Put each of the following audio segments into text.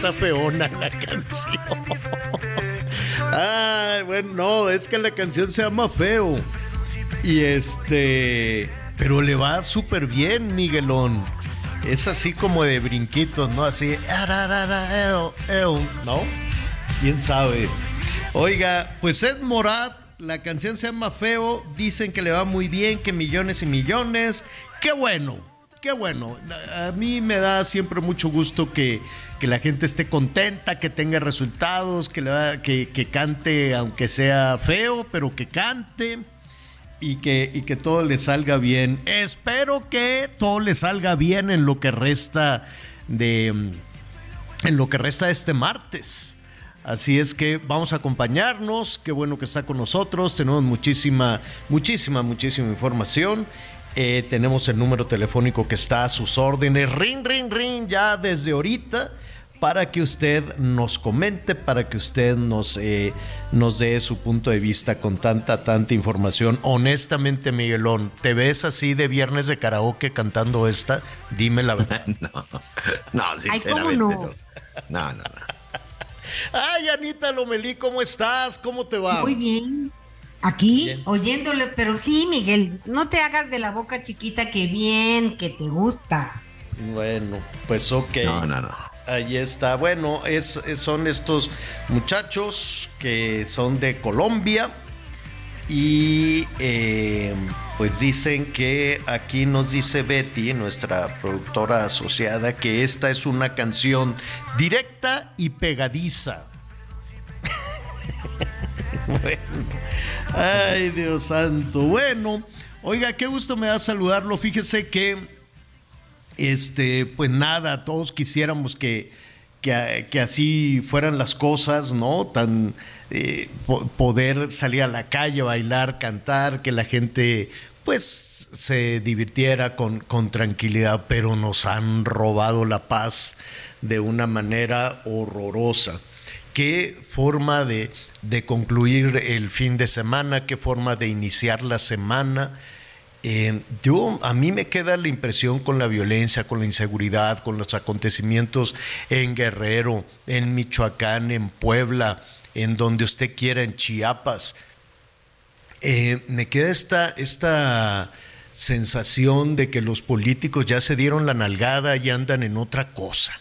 está feona la canción. Ay, bueno, no, es que la canción se llama Feo. Y este, pero le va súper bien, Miguelón. Es así como de brinquitos, ¿no? Así, ¿no? ¿Quién sabe? Oiga, pues Ed Morat, la canción se llama Feo, dicen que le va muy bien, que millones y millones. ¡Qué bueno! ¡Qué bueno! A mí me da siempre mucho gusto que, que la gente esté contenta, que tenga resultados, que, le va- que, cante, aunque sea feo, pero que cante y que, y que todo le salga bien. Espero que todo le salga bien en lo que resta de en lo que resta este martes. Así es que vamos a acompañarnos. Qué bueno que está con nosotros. Tenemos muchísima, muchísima, muchísima información. Eh, tenemos el número telefónico que está a sus órdenes. Ring, ring, ring, ya desde ahorita para que usted nos comente, para que usted nos, eh, nos dé su punto de vista con tanta, tanta información. Honestamente, Miguelón, ¿te ves así de viernes de karaoke cantando esta? Dime la verdad. No, no, sinceramente no? no. No, no, no. Ay, Anita Lomelí, ¿cómo estás? ¿Cómo te va? Muy bien. Aquí, Bien. oyéndole, pero sí, Miguel, no te hagas de la boca chiquita que bien, que te gusta. Bueno, pues ok. No, no, no. Ahí está. Bueno, es, son estos muchachos que son de Colombia y eh, pues dicen que aquí nos dice Betty, nuestra productora asociada, que esta es una canción directa y pegadiza. bueno, ay Dios santo. Bueno, oiga, qué gusto me da saludarlo. Fíjese que este, pues nada, todos quisiéramos que, que, así fueran las cosas, ¿no? Tan eh, po- poder salir a la calle, bailar, cantar, que la gente, pues, se divirtiera con, con tranquilidad, pero nos han robado la paz de una manera horrorosa. ¿Qué forma de, de concluir el fin de semana? ¿Qué forma de iniciar la semana? Eh, yo, a mí me queda la impresión con la violencia, con la inseguridad, con los acontecimientos en Guerrero, en Michoacán, en Puebla, en donde usted quiera, en Chiapas. Eh, me queda esta, esta sensación de que los políticos ya se dieron la nalgada y andan en otra cosa.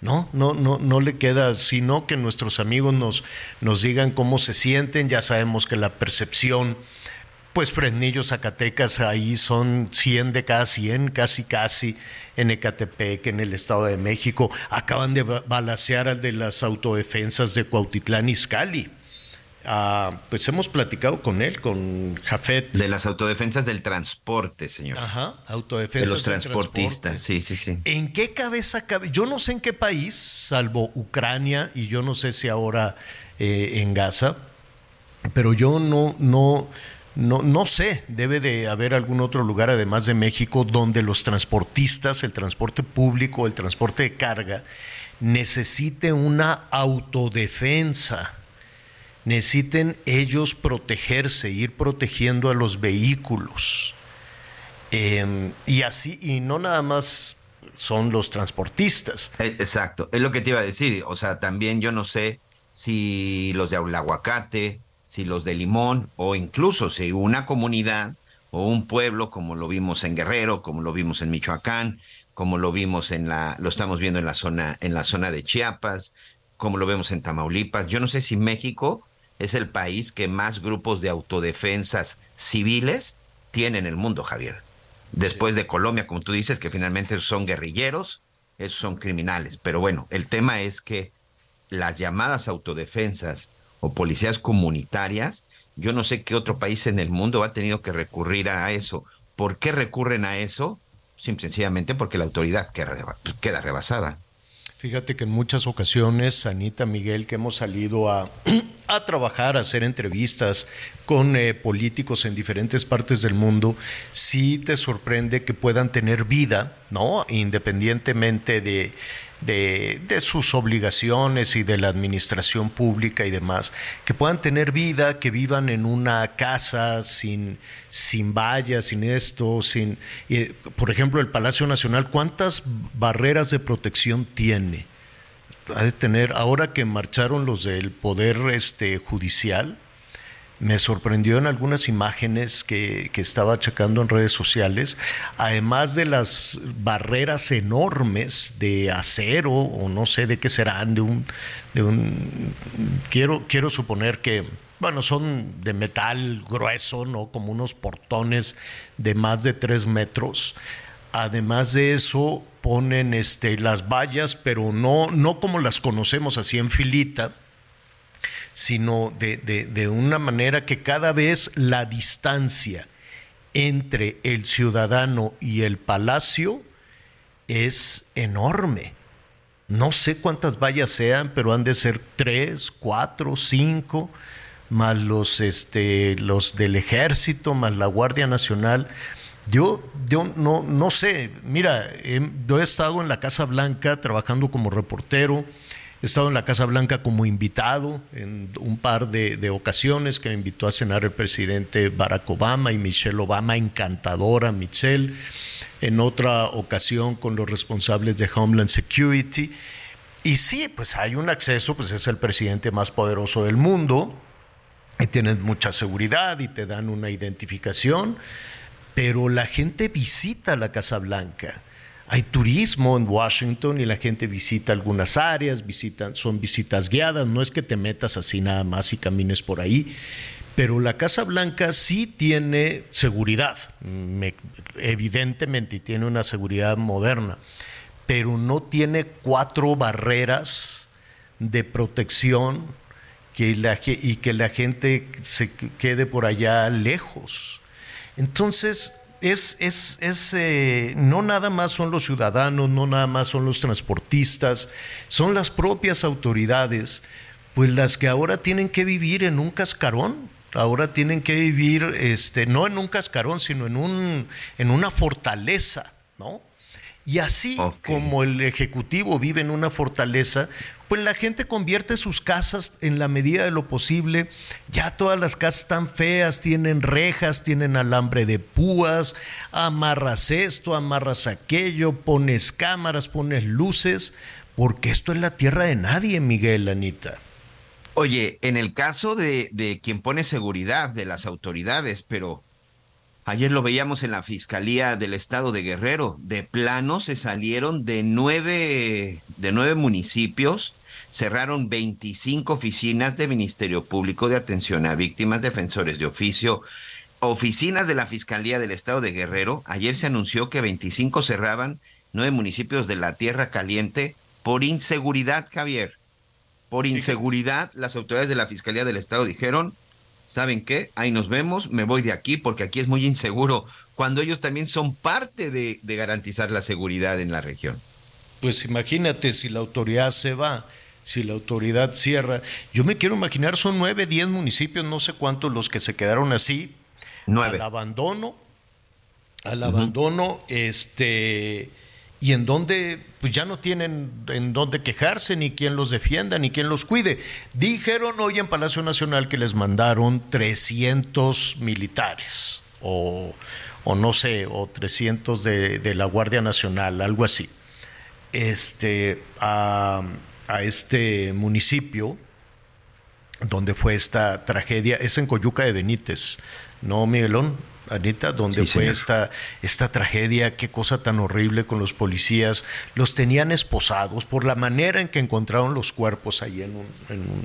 No, no, no, no le queda, sino que nuestros amigos nos, nos digan cómo se sienten. Ya sabemos que la percepción, pues Fresnillo, Zacatecas, ahí son 100 de cada 100, casi, casi, en Ecatepec, en el Estado de México. Acaban de ba- balacear al de las autodefensas de Cuautitlán Izcalli. Ah, pues hemos platicado con él, con Jafet. De las autodefensas del transporte, señor. Ajá, de autodefensas. los del transportistas, sí, sí, sí. ¿En qué cabeza cabe? Yo no sé en qué país, salvo Ucrania, y yo no sé si ahora eh, en Gaza, pero yo no, no, no, no sé, debe de haber algún otro lugar además de México donde los transportistas, el transporte público, el transporte de carga, necesite una autodefensa necesiten ellos protegerse, ir protegiendo a los vehículos. Eh, y así, y no nada más son los transportistas. Eh, Exacto, es lo que te iba a decir. O sea, también yo no sé si los de aguacate, si los de Limón o incluso si una comunidad o un pueblo, como lo vimos en Guerrero, como lo vimos en Michoacán, como lo vimos en la, lo estamos viendo en la zona, en la zona de Chiapas, como lo vemos en Tamaulipas. Yo no sé si México es el país que más grupos de autodefensas civiles tiene en el mundo, Javier. Después de Colombia, como tú dices, que finalmente son guerrilleros, esos son criminales. Pero bueno, el tema es que las llamadas autodefensas o policías comunitarias, yo no sé qué otro país en el mundo ha tenido que recurrir a eso. ¿Por qué recurren a eso? Simple, sencillamente porque la autoridad queda rebasada. Fíjate que en muchas ocasiones, Anita Miguel, que hemos salido a, a trabajar, a hacer entrevistas con eh, políticos en diferentes partes del mundo, sí te sorprende que puedan tener vida, ¿no? Independientemente de de, sus obligaciones y de la administración pública y demás, que puedan tener vida, que vivan en una casa sin, sin vallas, sin esto, sin... Por ejemplo, el Palacio Nacional, ¿cuántas barreras de protección tiene? Ha de tener, ahora que marcharon los del Poder este, Judicial, me sorprendió en algunas imágenes que, que, estaba checando en redes sociales, además de las barreras enormes de acero o no sé de qué serán, de un, de un quiero, quiero suponer que, bueno, son de metal grueso, ¿no? Como unos portones de más de tres metros. Además de eso, ponen este, las vallas, pero no, no como las conocemos así en filita, sino de, de, de, una manera que cada vez la distancia entre el ciudadano y el palacio es enorme. No sé cuántas vallas sean, pero han de ser tres, cuatro, cinco, más los, este, los del ejército, más la Guardia Nacional. Yo, yo no, no sé, mira, he, yo he estado en la Casa Blanca trabajando como reportero, He estado en la Casa Blanca como invitado en un par de, de, ocasiones que me invitó a cenar el presidente Barack Obama y Michelle Obama, encantadora Michelle. En otra ocasión con los responsables de Homeland Security. Y sí, pues hay un acceso, pues es el presidente más poderoso del mundo y tienen mucha seguridad y te dan una identificación, pero la gente visita la Casa Blanca hay turismo en Washington y la gente visita algunas áreas, visitan, son visitas guiadas, no es que te metas así nada más y camines por ahí, pero la Casa Blanca sí tiene seguridad, me, evidentemente, y tiene una seguridad moderna, pero no tiene cuatro barreras de protección que la, y que la gente se quede por allá lejos. Entonces, es, es, es eh, no nada más son los ciudadanos, no nada más son los transportistas, son las propias autoridades, pues las que ahora tienen que vivir en un cascarón, ahora tienen que vivir, este, no en un cascarón, sino en, un, en una fortaleza, ¿no? Y así okay. como el Ejecutivo vive en una fortaleza, pues la gente convierte sus casas en la medida de lo posible. Ya todas las casas están feas, tienen rejas, tienen alambre de púas, amarras esto, amarras aquello, pones cámaras, pones luces, porque esto es la tierra de nadie, Miguel, Anita. Oye, en el caso de, de quien pone seguridad de las autoridades, pero Ayer lo veíamos en la Fiscalía del Estado de Guerrero. De plano se salieron de nueve, de nueve municipios, cerraron 25 oficinas de Ministerio Público de Atención a Víctimas, Defensores de Oficio, oficinas de la Fiscalía del Estado de Guerrero. Ayer se anunció que 25 cerraban nueve municipios de la Tierra Caliente por inseguridad, Javier. Por inseguridad, las autoridades de la Fiscalía del Estado dijeron, ¿saben qué? Ahí nos vemos, me voy de aquí porque aquí es muy inseguro, cuando ellos también son parte de, de, garantizar la seguridad en la región. Pues imagínate si la autoridad se va, si la autoridad cierra. Yo me quiero imaginar, son nueve, diez municipios, no sé cuántos los que se quedaron así. Nueve. Al abandono, al uh -huh. abandono, este y en donde pues ya no tienen en dónde quejarse, ni quien los defienda, ni quien los cuide. Dijeron hoy en Palacio Nacional que les mandaron 300 militares, o, o no sé, o 300 de, la Guardia Nacional, algo así, este, a, a este municipio, donde fue esta tragedia, es en Coyuca de Benítez, ¿no, Miguelón? Anita, donde Sí, fue señor. esta, esta tragedia, qué cosa tan horrible con los policías. Los tenían esposados por la manera en que encontraron los cuerpos ahí en un, en un-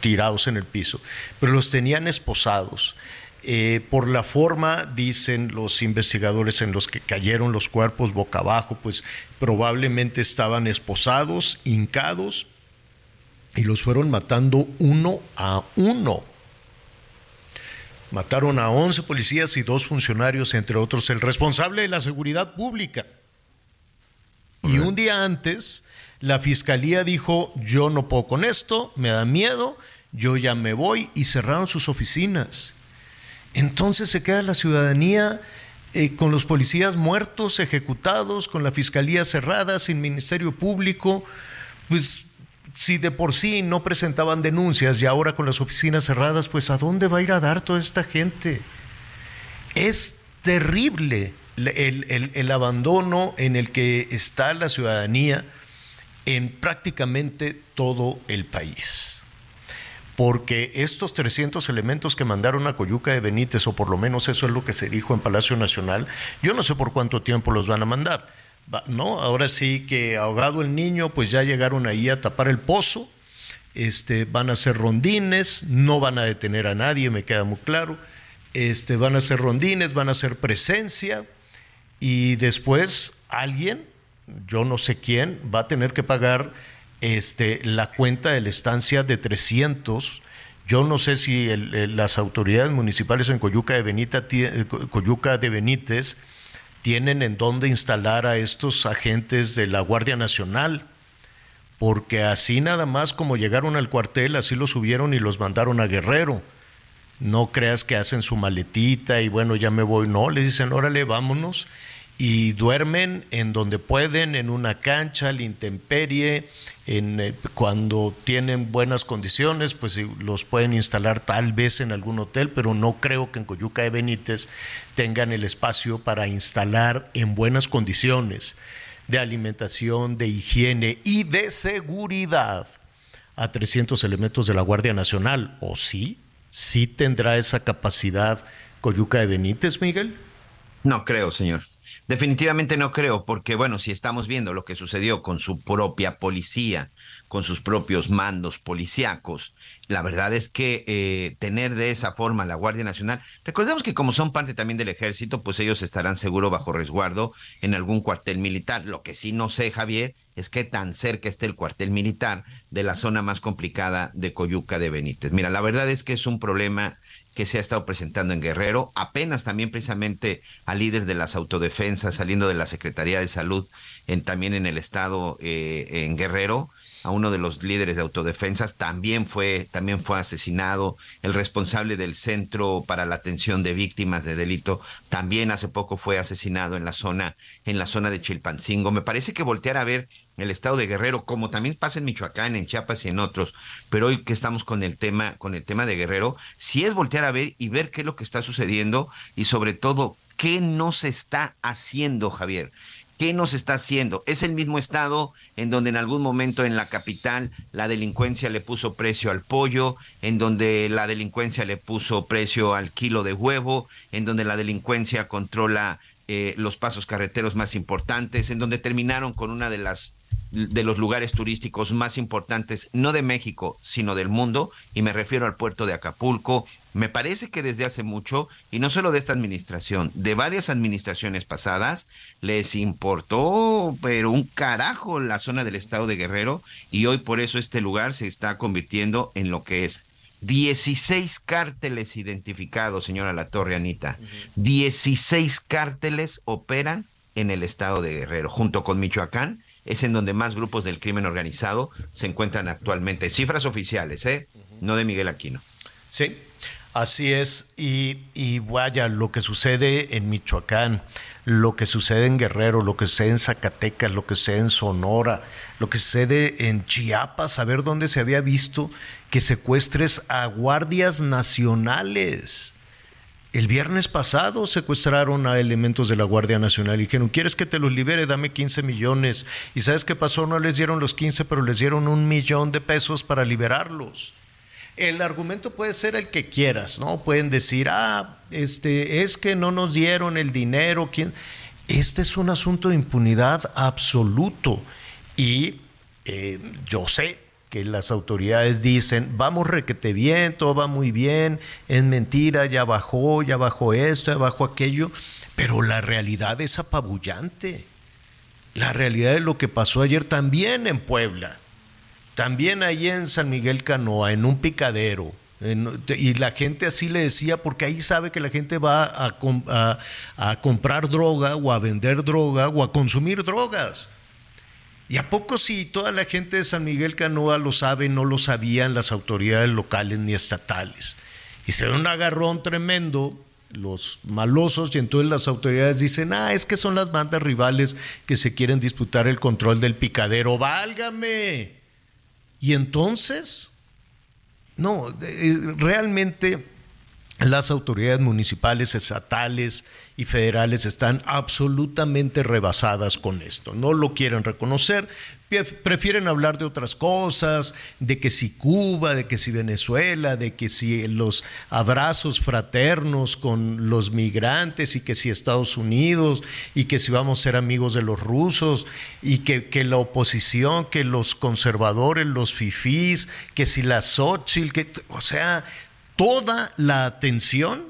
tirados en el piso, pero los tenían esposados. Eh, por la forma, dicen los investigadores, en los que cayeron los cuerpos boca abajo, pues probablemente estaban esposados, hincados, y los fueron matando uno a uno. Mataron a 11 policías y dos funcionarios, entre otros el responsable de la seguridad pública. Y un día antes, la fiscalía dijo, yo no puedo con esto, me da miedo, yo ya me voy y cerraron sus oficinas. Entonces se queda la ciudadanía eh, con los policías muertos, ejecutados, con la fiscalía cerrada, sin ministerio público. Pues si de por sí no presentaban denuncias y ahora con las oficinas cerradas, pues ¿a dónde va a ir a dar toda esta gente? Es terrible el, el- el abandono en el que está la ciudadanía en prácticamente todo el país porque estos 300 elementos que mandaron a Coyuca de Benítez, o por lo menos eso es lo que se dijo en Palacio Nacional, yo no sé por cuánto tiempo los van a mandar. ¿No? Ahora sí que ahogado el niño, pues ya llegaron ahí a tapar el pozo, este, van a hacer rondines, no van a detener a nadie, me queda muy claro, este, van a hacer rondines, van a hacer presencia, y después alguien, yo no sé quién, va a tener que pagar este, la cuenta de la estancia de 300. Yo no sé si las autoridades municipales en Coyuca de, Benita, eh, Co- Coyuca de Benítez tienen en dónde instalar a estos agentes de la Guardia Nacional, porque así nada más como llegaron al cuartel, así los subieron y los mandaron a Guerrero. No creas que hacen su maletita y bueno, ya me voy. No, le dicen, órale, vámonos. Y duermen en donde pueden, en una cancha, la intemperie, en, eh, cuando tienen buenas condiciones, pues los pueden instalar tal vez en algún hotel, pero no creo que en Coyuca de Benítez tengan el espacio para instalar en buenas condiciones de alimentación, de higiene y de seguridad a 300 elementos de la Guardia Nacional. ¿O sí? ¿Sí tendrá esa capacidad Coyuca de Benítez, Miguel? No creo, señor. Definitivamente no creo, porque bueno, si estamos viendo lo que sucedió con su propia policía, con sus propios mandos policíacos, la verdad es que eh, tener de esa forma la Guardia Nacional, recordemos que como son parte también del ejército, pues ellos estarán seguro bajo resguardo en algún cuartel militar. Lo que sí no sé, Javier, es que tan cerca esté el cuartel militar de la zona más complicada de Coyuca de Benítez. Mira, la verdad es que es un problema que se ha estado presentando en Guerrero, apenas también precisamente al líder de las autodefensas saliendo de la Secretaría de Salud, en, también en el estado eh, en Guerrero, a uno de los líderes de autodefensas también fue también fue asesinado. El responsable del centro para la atención de víctimas de delito también hace poco fue asesinado en la zona en la zona de Chilpancingo. Me parece que voltear a ver el estado de Guerrero como también pasa en Michoacán en Chiapas y en otros pero hoy que estamos con el tema con el tema de Guerrero sí es voltear a ver y ver qué es lo que está sucediendo y sobre todo qué no se está haciendo Javier ¿Qué nos está haciendo? Es el mismo estado en donde en algún momento en la capital la delincuencia le puso precio al pollo, en donde la delincuencia le puso precio al kilo de huevo, en donde la delincuencia controla eh, los pasos carreteros más importantes, en donde terminaron con una de las de los lugares turísticos más importantes, no de México, sino del mundo, y me refiero al puerto de Acapulco. Me parece que desde hace mucho, y no solo de esta administración, de varias administraciones pasadas, les importó, pero un carajo, la zona del estado de Guerrero, y hoy por eso este lugar se está convirtiendo en lo que es 16 cárteles identificados, señora La Torre Anita. 16 cárteles operan en el estado de Guerrero, junto con Michoacán, es en donde más grupos del crimen organizado se encuentran actualmente. Cifras oficiales, ¿eh? No de Miguel Aquino. Sí, así es. Y, y vaya, lo que sucede en Michoacán, lo que sucede en Guerrero, lo que sucede en Zacatecas, lo que sucede en Sonora, lo que sucede en Chiapas, a ver dónde se había visto que secuestres a guardias nacionales. El viernes pasado secuestraron a elementos de la Guardia Nacional y dijeron, ¿quieres que te los libere? Dame 15 millones. ¿Y sabes qué pasó? No les dieron los 15, pero les dieron un millón de pesos para liberarlos. El argumento puede ser el que quieras, ¿no? Pueden decir, ah, este, es que no nos dieron el dinero. ¿quién? Este es un asunto de impunidad absoluto. Y eh, yo sé que las autoridades dicen, vamos requete bien, todo va muy bien, es mentira, ya bajó, ya bajó esto, ya bajó aquello, pero la realidad es apabullante. La realidad de lo que pasó ayer también en Puebla, también ahí en San Miguel Canoa, en un picadero. y la gente así le decía, porque ahí sabe que la gente va a, comprar droga o a vender droga o a consumir drogas. ¿Y a poco si toda la gente de San Miguel Canoa lo sabe, no lo sabían las autoridades locales ni estatales? Y se ve un agarrón tremendo los malosos y entonces las autoridades dicen, ah, es que son las bandas rivales que se quieren disputar el control del picadero, válgame. Y entonces, no, realmente las autoridades municipales, estatales y federales están absolutamente rebasadas con esto. No lo quieren reconocer, prefieren hablar de otras cosas, de que si Cuba, de que si Venezuela, de que si los abrazos fraternos con los migrantes y que si Estados Unidos y que si vamos a ser amigos de los rusos y que, que la oposición, que los conservadores, los fifís, que si la Xochitl, que, o sea, toda la atención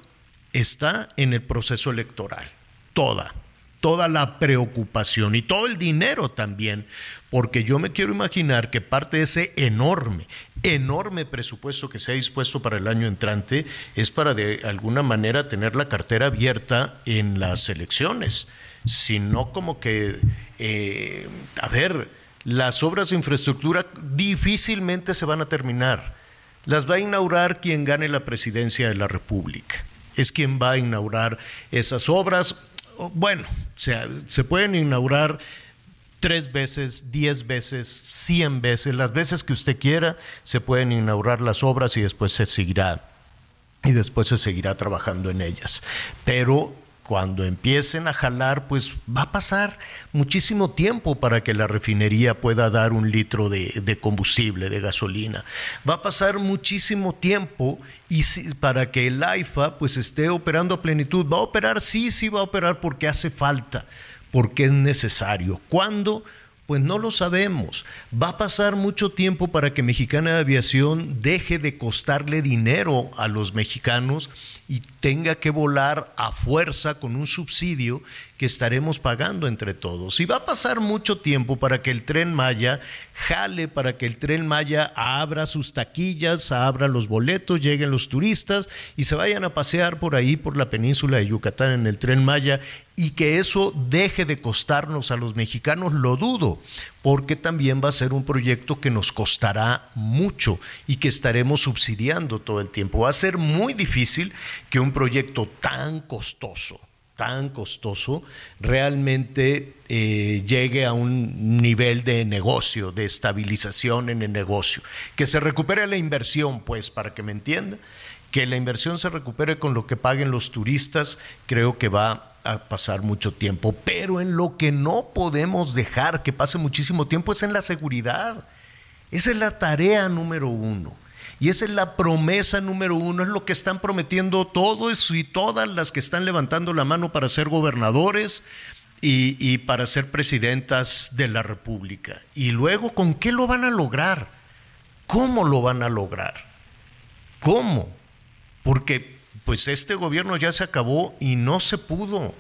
está en el proceso electoral, toda, toda la preocupación y todo el dinero también, porque yo me quiero imaginar que parte de ese enorme, enorme presupuesto que se ha dispuesto para el año entrante es para de alguna manera tener la cartera abierta en las elecciones, sino como que, eh, a ver, las obras de infraestructura difícilmente se van a terminar las va a inaugurar quien gane la presidencia de la República. Es quien va a inaugurar esas obras. Bueno, se pueden inaugurar tres veces, diez veces, cien veces, las veces que usted quiera, se pueden inaugurar las obras y después se seguirá y después se seguirá trabajando en ellas. Pero cuando empiecen a jalar, pues va a pasar muchísimo tiempo para que la refinería pueda dar un litro de, combustible, de gasolina. Va a pasar muchísimo tiempo y para que el AIFA pues esté operando a plenitud. ¿Va a operar? Sí, sí va a operar porque hace falta, porque es necesario. ¿Cuándo? Pues no lo sabemos. Va a pasar mucho tiempo para que Mexicana de Aviación deje de costarle dinero a los mexicanos y tenga que volar a fuerza con un subsidio que estaremos pagando entre todos. Y va a pasar mucho tiempo para que el tren Maya jale, para que el tren Maya abra sus taquillas, abra los boletos, lleguen los turistas y se vayan a pasear por ahí, por la península de Yucatán en el tren Maya y que eso deje de costarnos a los mexicanos, lo dudo, porque también va a ser un proyecto que nos costará mucho y que estaremos subsidiando todo el tiempo. Va a ser muy difícil que un proyecto tan costoso, tan costoso, realmente eh, llegue a un nivel de negocio, de estabilización en el negocio. Que se recupere la inversión, pues, para que me entienda, que la inversión se recupere con lo que paguen los turistas, creo que va a pasar mucho tiempo, pero en lo que no podemos dejar que pase muchísimo tiempo es en la seguridad. Esa es la tarea número uno. Y esa es la promesa número uno, es lo que están prometiendo todos y todas las que están levantando la mano para ser gobernadores y, y para ser presidentas de la República. Y luego, ¿con qué lo van a lograr? ¿Cómo lo van a lograr? ¿Cómo? Porque pues este gobierno ya se acabó y no se pudo.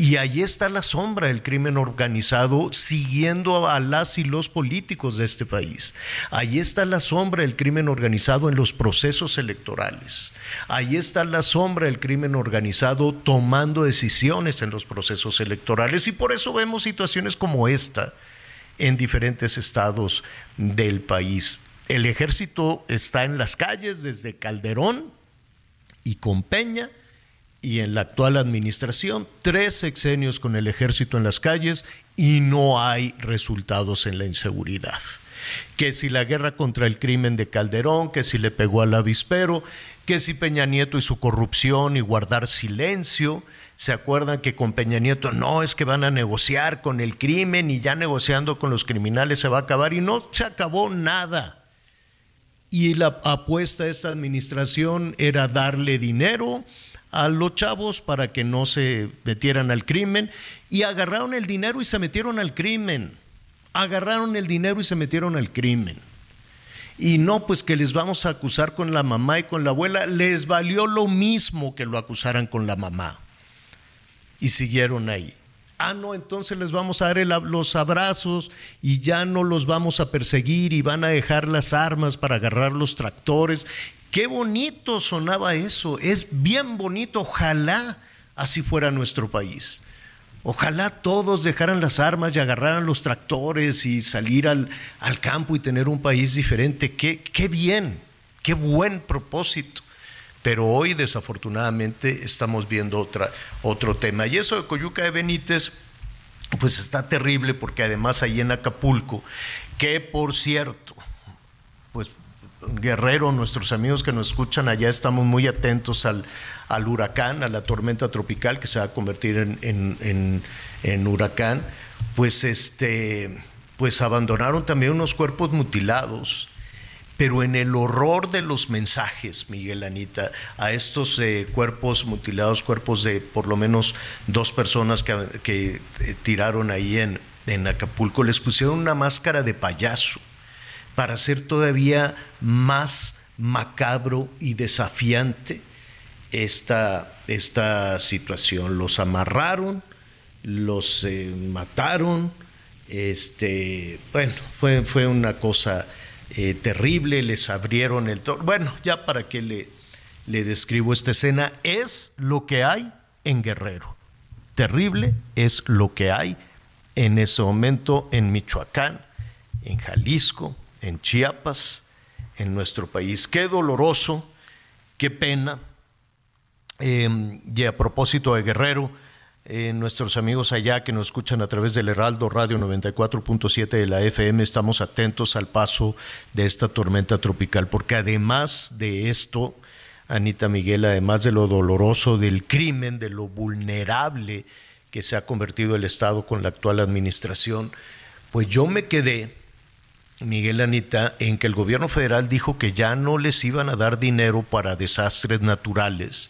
Y ahí está la sombra del crimen organizado siguiendo a las y los políticos de este país. Ahí está la sombra del crimen organizado en los procesos electorales. Ahí está la sombra del crimen organizado tomando decisiones en los procesos electorales. Y por eso vemos situaciones como esta en diferentes estados del país. El ejército está en las calles desde Calderón y con Peña y en la actual administración, tres sexenios con el ejército en las calles y no hay resultados en la inseguridad. Que si la guerra contra el crimen de Calderón, que si le pegó al avispero, que si Peña Nieto y su corrupción y guardar silencio, ¿se acuerdan que con Peña Nieto no es que van a negociar con el crimen y ya negociando con los criminales se va a acabar y no se acabó nada? Y la apuesta de esta administración era darle dinero a los chavos para que no se metieran al crimen y agarraron el dinero y se metieron al crimen. Agarraron el dinero y se metieron al crimen. Y no, pues que les vamos a acusar con la mamá y con la abuela, les valió lo mismo que lo acusaran con la mamá. Y siguieron ahí. Ah, no, entonces les vamos a dar los abrazos y ya no los vamos a perseguir y van a dejar las armas para agarrar los tractores. Qué bonito sonaba eso, es bien bonito, ojalá así fuera nuestro país. Ojalá todos dejaran las armas y agarraran los tractores y salir al, al campo y tener un país diferente. Qué, qué bien, qué buen propósito. Pero hoy desafortunadamente estamos viendo otro tema. Y eso de Coyuca de Benítez, pues está terrible porque además ahí en Acapulco, que por cierto, pues Guerrero, nuestros amigos que nos escuchan allá, estamos muy atentos al, al huracán, a la tormenta tropical que se va a convertir en, en- en- en huracán, pues este, pues abandonaron también unos cuerpos mutilados. Pero en el horror de los mensajes, Miguel Anita, a estos eh, cuerpos mutilados, cuerpos de por lo menos dos personas que, que, eh, tiraron ahí en, en Acapulco, les pusieron una máscara de payaso para hacer todavía más macabro y desafiante esta, esta situación. Los amarraron, los eh, mataron, este, bueno, fue, fue una cosa eh, terrible, les abrieron el toro. Bueno, ya para qué le, le describo esta escena, es lo que hay en Guerrero. Terrible es lo que hay en ese momento en Michoacán, en Jalisco, en Chiapas, en nuestro país. Qué doloroso, qué pena. Eh, y a propósito de Guerrero, eh, nuestros amigos allá que nos escuchan a través del Heraldo Radio 94.7 de la FM, estamos atentos al paso de esta tormenta tropical, porque además de esto, Anita Miguel, además de lo doloroso del crimen, de lo vulnerable que se ha convertido el Estado con la actual administración, pues yo me quedé, Miguel Anita, en que el gobierno federal dijo que ya no les iban a dar dinero para desastres naturales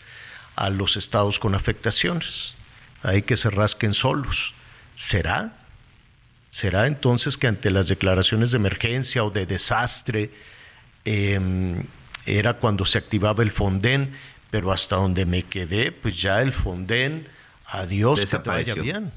a los estados con afectaciones. Hay que se rasquen solos. ¿Será? ¿Será entonces que ante las declaraciones de emergencia o de desastre eh, era cuando se activaba el Fonden? Pero hasta donde me quedé, pues ya el Fonden, adiós, que te vaya bien.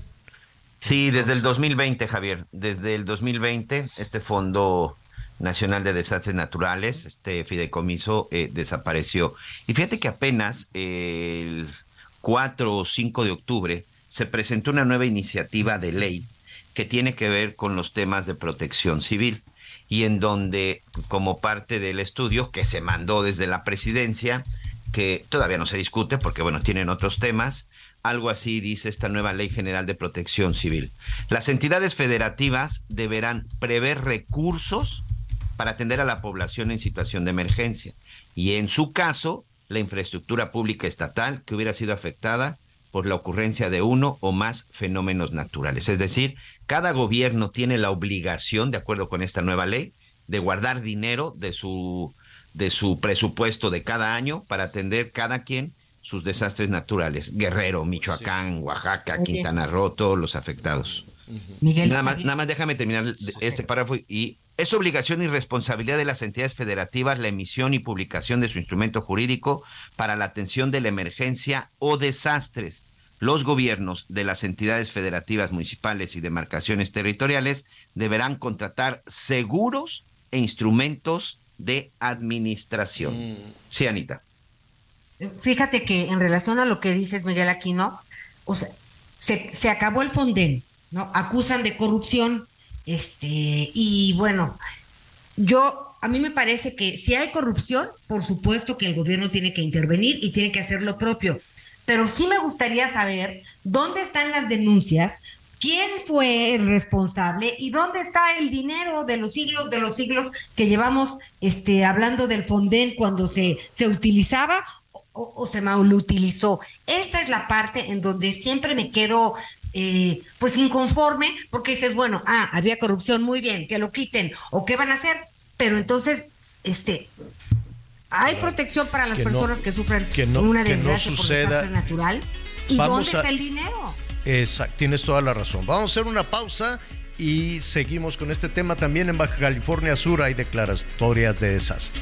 Sí, desde el 2020, Javier. Desde el 2020, este Fondo Nacional de Desastres Naturales, este fideicomiso, eh, desapareció. Y fíjate que apenas eh, el 4 o 5 de octubre se presentó una nueva iniciativa de ley que tiene que ver con los temas de protección civil y en donde, como parte del estudio que se mandó desde la presidencia, que todavía no se discute porque, bueno, tienen otros temas, algo así dice esta nueva Ley General de Protección Civil. Las entidades federativas deberán prever recursos para atender a la población en situación de emergencia y, en su caso, la infraestructura pública estatal que hubiera sido afectada por la ocurrencia de uno o más fenómenos naturales. Es decir, cada gobierno tiene la obligación, de acuerdo con esta nueva ley, de guardar dinero de su, de su presupuesto de cada año para atender cada quien sus desastres naturales. Guerrero, Michoacán, Oaxaca, Oye. Quintana Roo, todos los afectados. Miguel. Nada más, nada más déjame terminar este párrafo y es obligación y responsabilidad de las entidades federativas la emisión y publicación de su instrumento jurídico para la atención de la emergencia o desastres. Los gobiernos de las entidades federativas municipales y demarcaciones territoriales deberán contratar seguros e instrumentos de administración. Sí, Anita. Fíjate que en relación a lo que dices, Miguel Aquino, o sea, se, se acabó el Fonden, ¿no? Acusan de corrupción, este, y bueno, yo, a mí me parece que si hay corrupción, por supuesto que el gobierno tiene que intervenir y tiene que hacer lo propio. Pero sí me gustaría saber dónde están las denuncias, quién fue el responsable y dónde está el dinero de los siglos de los siglos que llevamos este, hablando del Fonden cuando se, se utilizaba o, o se malutilizó. Esa es la parte en donde siempre me quedo eh, pues inconforme porque dices, bueno, ah, había corrupción, muy bien, que lo quiten o qué van a hacer, pero entonces este, hay protección para las Que no- personas que sufren que no- una que no desgracia por suceda. desastre natural. ¿Y Vamos dónde a- está el dinero? Exacto, tienes toda la razón. Vamos a hacer una pausa y seguimos con este tema. También en Baja California Sur hay declaratorias de desastre.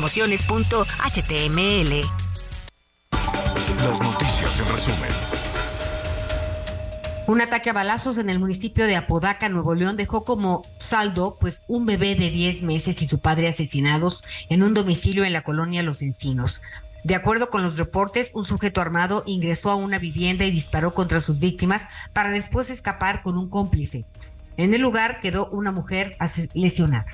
promociones.html. Las noticias en resumen. Un ataque a balazos en el municipio de Apodaca, Nuevo León, dejó como saldo pues un bebé de 10 meses y su padre asesinados en un domicilio en la colonia Los Encinos. De acuerdo con los reportes, un sujeto armado ingresó a una vivienda y disparó contra sus víctimas para después escapar con un cómplice. En el lugar quedó una mujer lesionada.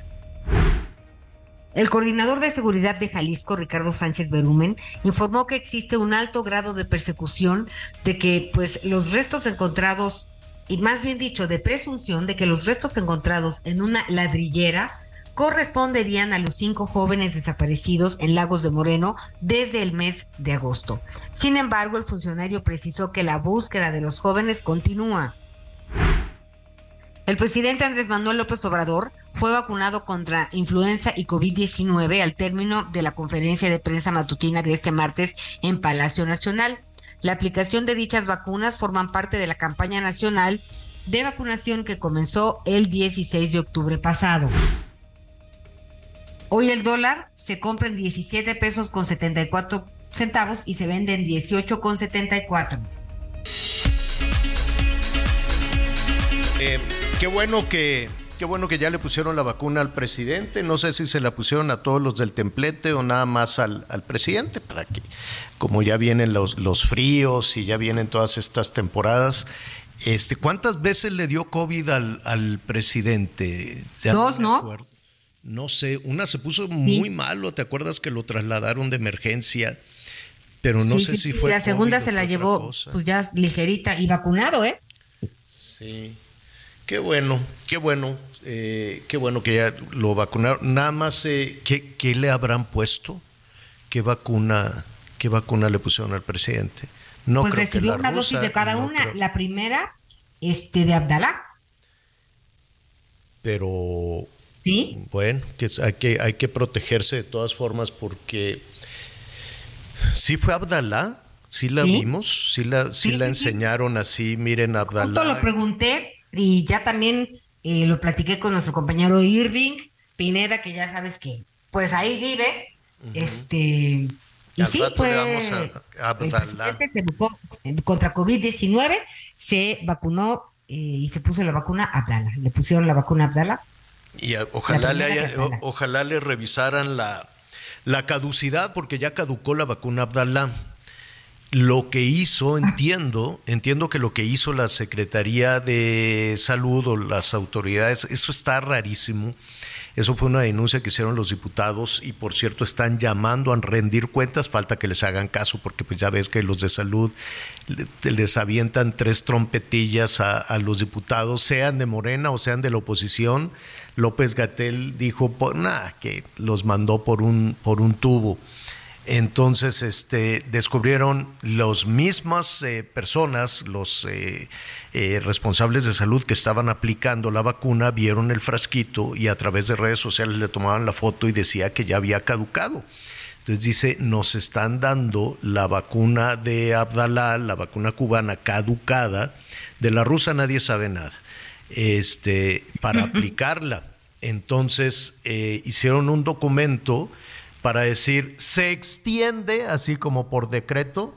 El coordinador de seguridad de Jalisco, Ricardo Sánchez Berumen, informó que existe un alto grado de persecución de que pues los restos encontrados y más bien dicho de presunción de que los restos encontrados en una ladrillera corresponderían a los cinco jóvenes desaparecidos en Lagos de Moreno desde el mes de agosto. Sin embargo, el funcionario precisó que la búsqueda de los jóvenes continúa. El presidente Andrés Manuel López Obrador fue vacunado contra influenza y COVID-19 al término de la conferencia de prensa matutina de este martes en Palacio Nacional. La aplicación de dichas vacunas forman parte de la campaña nacional de vacunación que comenzó el 16 de octubre pasado. Hoy el dólar se compra en 17 pesos con 74 centavos y se vende en 18 con 74. Eh, qué bueno que qué bueno que ya le pusieron la vacuna al presidente. No sé si se la pusieron a todos los del templete o nada más al, al presidente, para que, como ya vienen los, los fríos y ya vienen todas estas temporadas. Este, ¿Cuántas veces le dio COVID al, al presidente? Ya Dos, ¿no? No sé, una se puso muy malo, ¿te acuerdas que lo trasladaron de emergencia? Pero no Sí, sé sí, si fue La segunda COVID se la llevó cosa. pues ya ligerita y vacunado, ¿eh? Sí, qué bueno, qué bueno, eh, qué bueno que ya lo vacunaron. Nada más, eh, ¿qué, qué le habrán puesto? ¿Qué vacuna, qué vacuna le pusieron al presidente? No pues creo que recibió la una dosis de cada no una. creo- La primera, este, de Abdalá, Pero ¿sí? bueno, que hay que hay que protegerse de todas formas porque sí fue Abdalá, sí la Sí. vimos, sí la, sí Sí, la enseñaron así, miren Justo Abdalá. lo pregunté y ya también eh, lo platiqué con nuestro compañero Irving Pineda, que ya sabes que pues ahí vive. Este. Y sí, pues a- a el presidente se vacunó contra COVID-19, se vacunó eh, y se puso la vacuna Abdala. Le pusieron la vacuna Abdala. Y a- ojalá le, haya- Abdala. o- ojalá le revisaran la, la caducidad, porque ya caducó la vacuna Abdalá. Lo que hizo, entiendo, entiendo que lo que hizo la Secretaría de Salud o las autoridades, eso está rarísimo. Eso fue una denuncia que hicieron los diputados y por cierto están llamando a rendir cuentas, falta que les hagan caso porque pues ya ves que los de salud le- les avientan tres trompetillas a, a los diputados, sean de Morena o sean de la oposición. López Gatel dijo, por nada, que los mandó por un, por un tubo. Entonces, este, descubrieron las mismas eh, personas, los eh, eh, responsables de salud que estaban aplicando la vacuna, vieron el frasquito y a través de redes sociales le tomaban la foto y decía que ya había caducado. Entonces dice, nos están dando la vacuna de Abdalá, la vacuna cubana caducada, de la rusa nadie sabe nada, este, para aplicarla. Entonces eh, hicieron un documento para decir, se extiende, así como por decreto,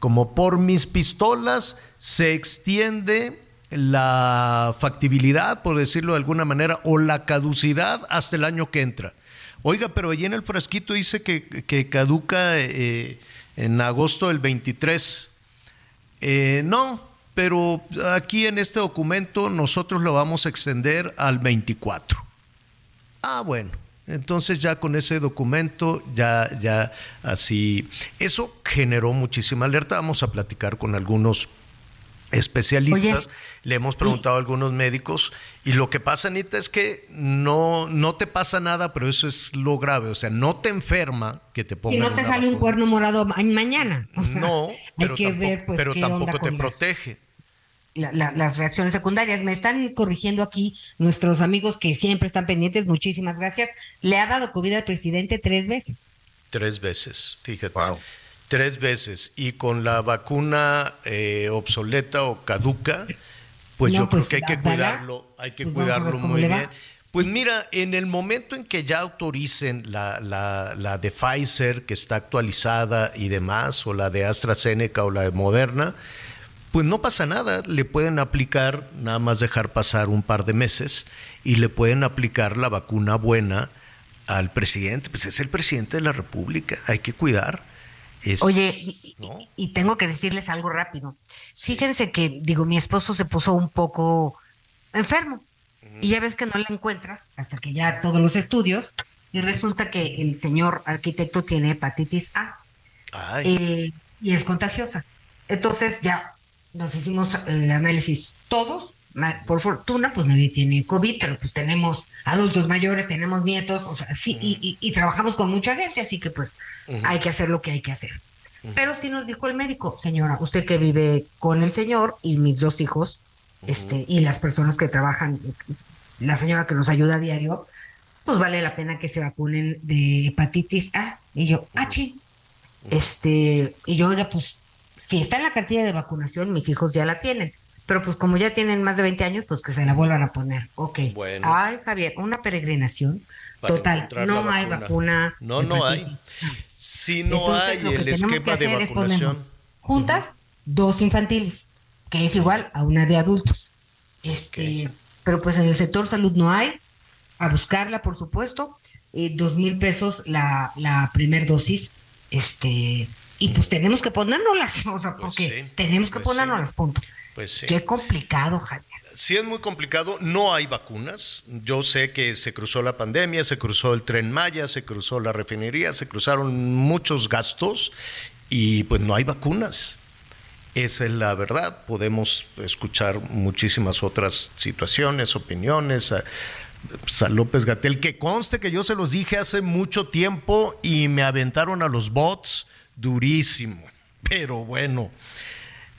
como por mis pistolas, se extiende la factibilidad, por decirlo de alguna manera, o la caducidad hasta el año que entra. Oiga, pero allí en el frasquito dice que, que caduca eh, en agosto del 23. Eh, no, pero aquí en este documento nosotros lo vamos a extender al 24. Ah, bueno. Entonces ya con ese documento, ya, ya así, eso generó muchísima alerta. Vamos a platicar con algunos especialistas, Oye, le hemos preguntado a algunos médicos y lo que pasa, Anita, es que no, no te pasa nada, pero eso es lo grave, o sea, no te enferma que te Y pongan no te sale un cuerno morado ma- mañana. O sea, No, hay pero que tampoco, ver pues pero qué onda tampoco te protege. La- la- las reacciones secundarias. Me están corrigiendo aquí nuestros amigos que siempre están pendientes. Muchísimas gracias. Le ha dado COVID al presidente tres veces. Tres veces, fíjate. Tres veces. Y con la vacuna eh, obsoleta o caduca, pues No, yo pues, creo que hay que cuidarlo, hay que Pues cuidarlo muy bien. Pues mira, en el momento en que ya autoricen la, la, la de Pfizer, que está actualizada y demás, o la de AstraZeneca o la de Moderna, pues no pasa nada, le pueden aplicar, nada más dejar pasar un par de meses, y le pueden aplicar la vacuna buena al presidente, pues es el presidente de la República, hay que cuidar. Es- Oye, y, ¿no? y- y tengo que decirles algo rápido. Fíjense que, digo, mi esposo se puso un poco enfermo. Y ya ves que no le encuentras hasta que ya todos los estudios. Y resulta que el señor arquitecto tiene hepatitis A. Ay, eh, y es contagiosa. Entonces ya nos hicimos eh, análisis todos. Por fortuna, pues nadie tiene COVID, pero pues tenemos adultos mayores, tenemos nietos, o sea, sí, y, y- y trabajamos con mucha gente, así que pues hay que hacer lo que hay que hacer. Pero sí nos dijo el médico, señora, usted que vive con el señor y mis dos hijos, este, y las personas que trabajan, la señora que nos ayuda a diario, pues vale la pena que se vacunen de hepatitis A. Y yo, ah, ching. Este, y yo, oiga, pues, si está en la cartilla de vacunación, mis hijos ya la tienen. Pero pues como ya tienen más de 20 años, pues que se la vuelvan a poner. Ok. Bueno. Ay, Javier, una peregrinación. Para Total, no hay vacuna. No, de no hay. Si no Entonces, hay lo que el tenemos que esquema de hacer es poner vacunación. juntas dos infantiles, que es igual a una de adultos. Este, pero pues en el sector salud no hay, a buscarla por supuesto, eh, dos mil pesos la, la primer dosis, este, y pues tenemos que ponérnoslas, o sea, Pues porque sí, tenemos que pues sí. ponérnoslas, punto. Pues sí. Qué complicado, Javier. Sí es muy complicado, no hay vacunas. Yo sé que se cruzó la pandemia, se cruzó el tren Maya, se cruzó la refinería, se cruzaron muchos gastos y pues no hay vacunas. Esa es la verdad. Podemos escuchar muchísimas otras situaciones, opiniones. A, pues, a López Gatel, que conste que yo se los dije hace mucho tiempo y me aventaron a los bots durísimo. Pero bueno,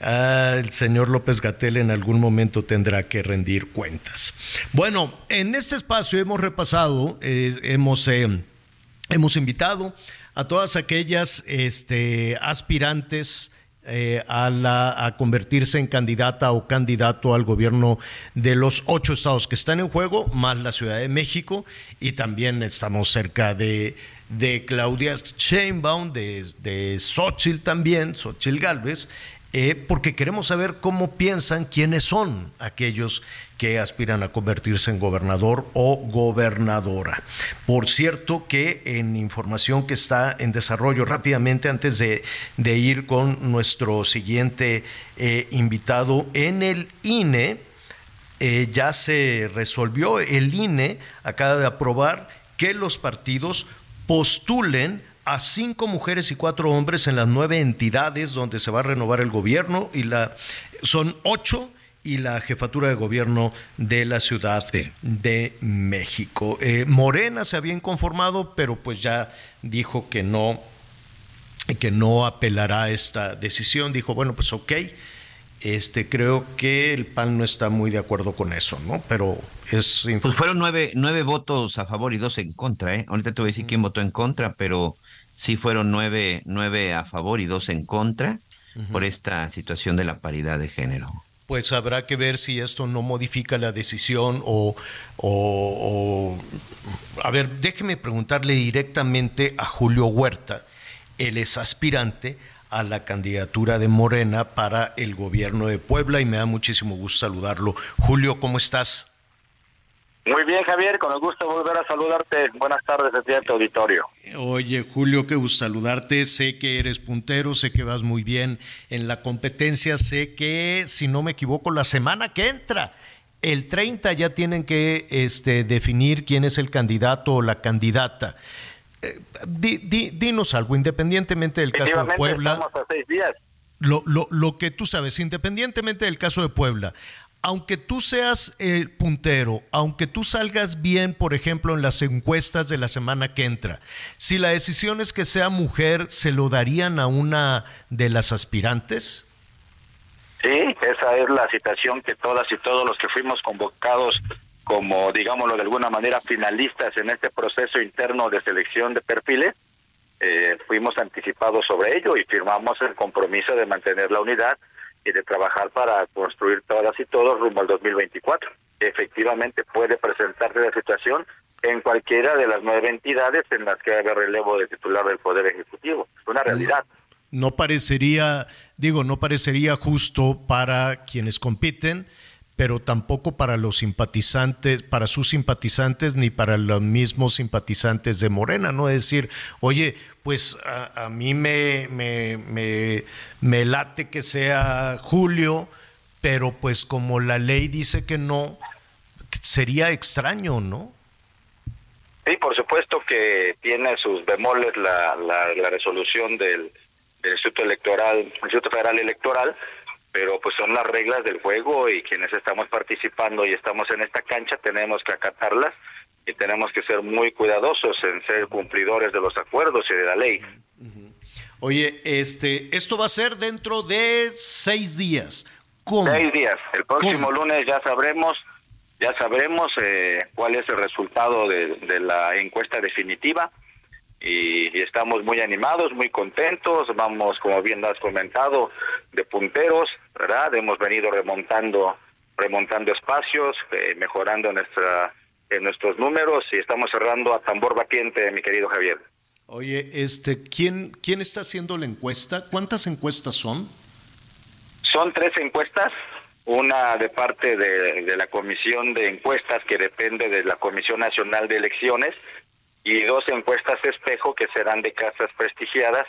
Ah, el señor López Gatel en algún momento tendrá que rendir cuentas. Bueno, en este espacio hemos repasado, eh, hemos, eh, hemos invitado a todas aquellas este, aspirantes eh, a, convertirse en candidata o candidato al gobierno de los ocho estados que están en juego, más la Ciudad de México, y también estamos cerca de, de Claudia Sheinbaum, de, de Xochitl también, Xochitl Galvez, eh, porque queremos saber cómo piensan quiénes son aquellos que aspiran a convertirse en gobernador o gobernadora. Por cierto que en información que está en desarrollo rápidamente antes de, de ir con nuestro siguiente eh, invitado en el INE, eh, ya se resolvió, el INE acaba de aprobar que los partidos postulen a cinco mujeres y cuatro hombres en las nueve entidades donde se va a renovar el gobierno y la son ocho y la jefatura de gobierno de la Ciudad de México. Eh, Morena se había inconformado, pero pues ya dijo que no, que no apelará a esta decisión. Dijo, bueno, pues ok, este, creo que el PAN no está muy de acuerdo con eso, ¿no? Pero es... Pues fueron nueve, nueve votos a favor y dos en contra, ¿eh? Ahorita te voy a decir quién votó en contra, pero sí fueron nueve, nueve a favor y dos en contra por esta situación de la paridad de género. pues habrá que ver si esto no modifica la decisión o, o, o, a ver, déjeme preguntarle directamente a Julio Huerta, él es aspirante a la candidatura de Morena para el gobierno de Puebla y me da muchísimo gusto saludarlo. Julio, ¿cómo estás? Muy bien, Javier, con el gusto de volver a saludarte. Buenas tardes desde este auditorio. Oye, Julio, qué gusto saludarte. Sé que eres puntero, sé que vas muy bien en la competencia, sé que, si no me equivoco, la semana que entra, el 30 ya tienen que este, definir quién es el candidato o la candidata. Eh, di, di, dinos algo, independientemente del caso de Puebla. Estamos a seis días. Lo, lo, lo que tú sabes, independientemente del caso de Puebla, aunque tú seas el puntero, aunque tú salgas bien, por ejemplo, en las encuestas de la semana que entra, si la decisión es que sea mujer, ¿se lo darían a una de las aspirantes? Sí, esa es la situación que todas y todos los que fuimos convocados como, digámoslo de alguna manera, finalistas en este proceso interno de selección de perfiles, eh, fuimos anticipados sobre ello y firmamos el compromiso de mantener la unidad y de trabajar para construir todas y todos rumbo al 2024. Efectivamente puede presentarse la situación en cualquiera de las nueve entidades en las que haga relevo de titular del Poder Ejecutivo. Es una realidad. No parecería, digo, no parecería justo para quienes compiten, pero tampoco para los simpatizantes, para sus simpatizantes ni para los mismos simpatizantes de Morena, ¿no? Es decir, oye, pues a, a mí me, me, me, late que sea Julio, pero pues como la ley dice que no, sería extraño, ¿no? Sí, por supuesto que tiene sus bemoles la, la, la resolución del, del Instituto Electoral, Instituto Federal Electoral, pero pues son las reglas del juego y quienes estamos participando y estamos en esta cancha tenemos que acatarlas y tenemos que ser muy cuidadosos en ser cumplidores de los acuerdos y de la ley. Oye, este, esto va a ser dentro de seis días. ¿Cómo? Seis días. El próximo ¿Cómo? lunes ya sabremos, ya sabremos eh, cuál es el resultado de, de la encuesta definitiva y, y, estamos muy animados, muy contentos, vamos, como bien has comentado, de punteros, ¿verdad? Hemos venido remontando remontando espacios, eh, mejorando nuestra en nuestros números y estamos cerrando a tambor batiente, mi querido Javier. Oye, este, ¿quién quién está haciendo la encuesta? ¿Cuántas encuestas son? Son tres encuestas, una de parte de, de la Comisión de Encuestas que depende de la Comisión Nacional de Elecciones y dos encuestas espejo que serán de casas prestigiadas,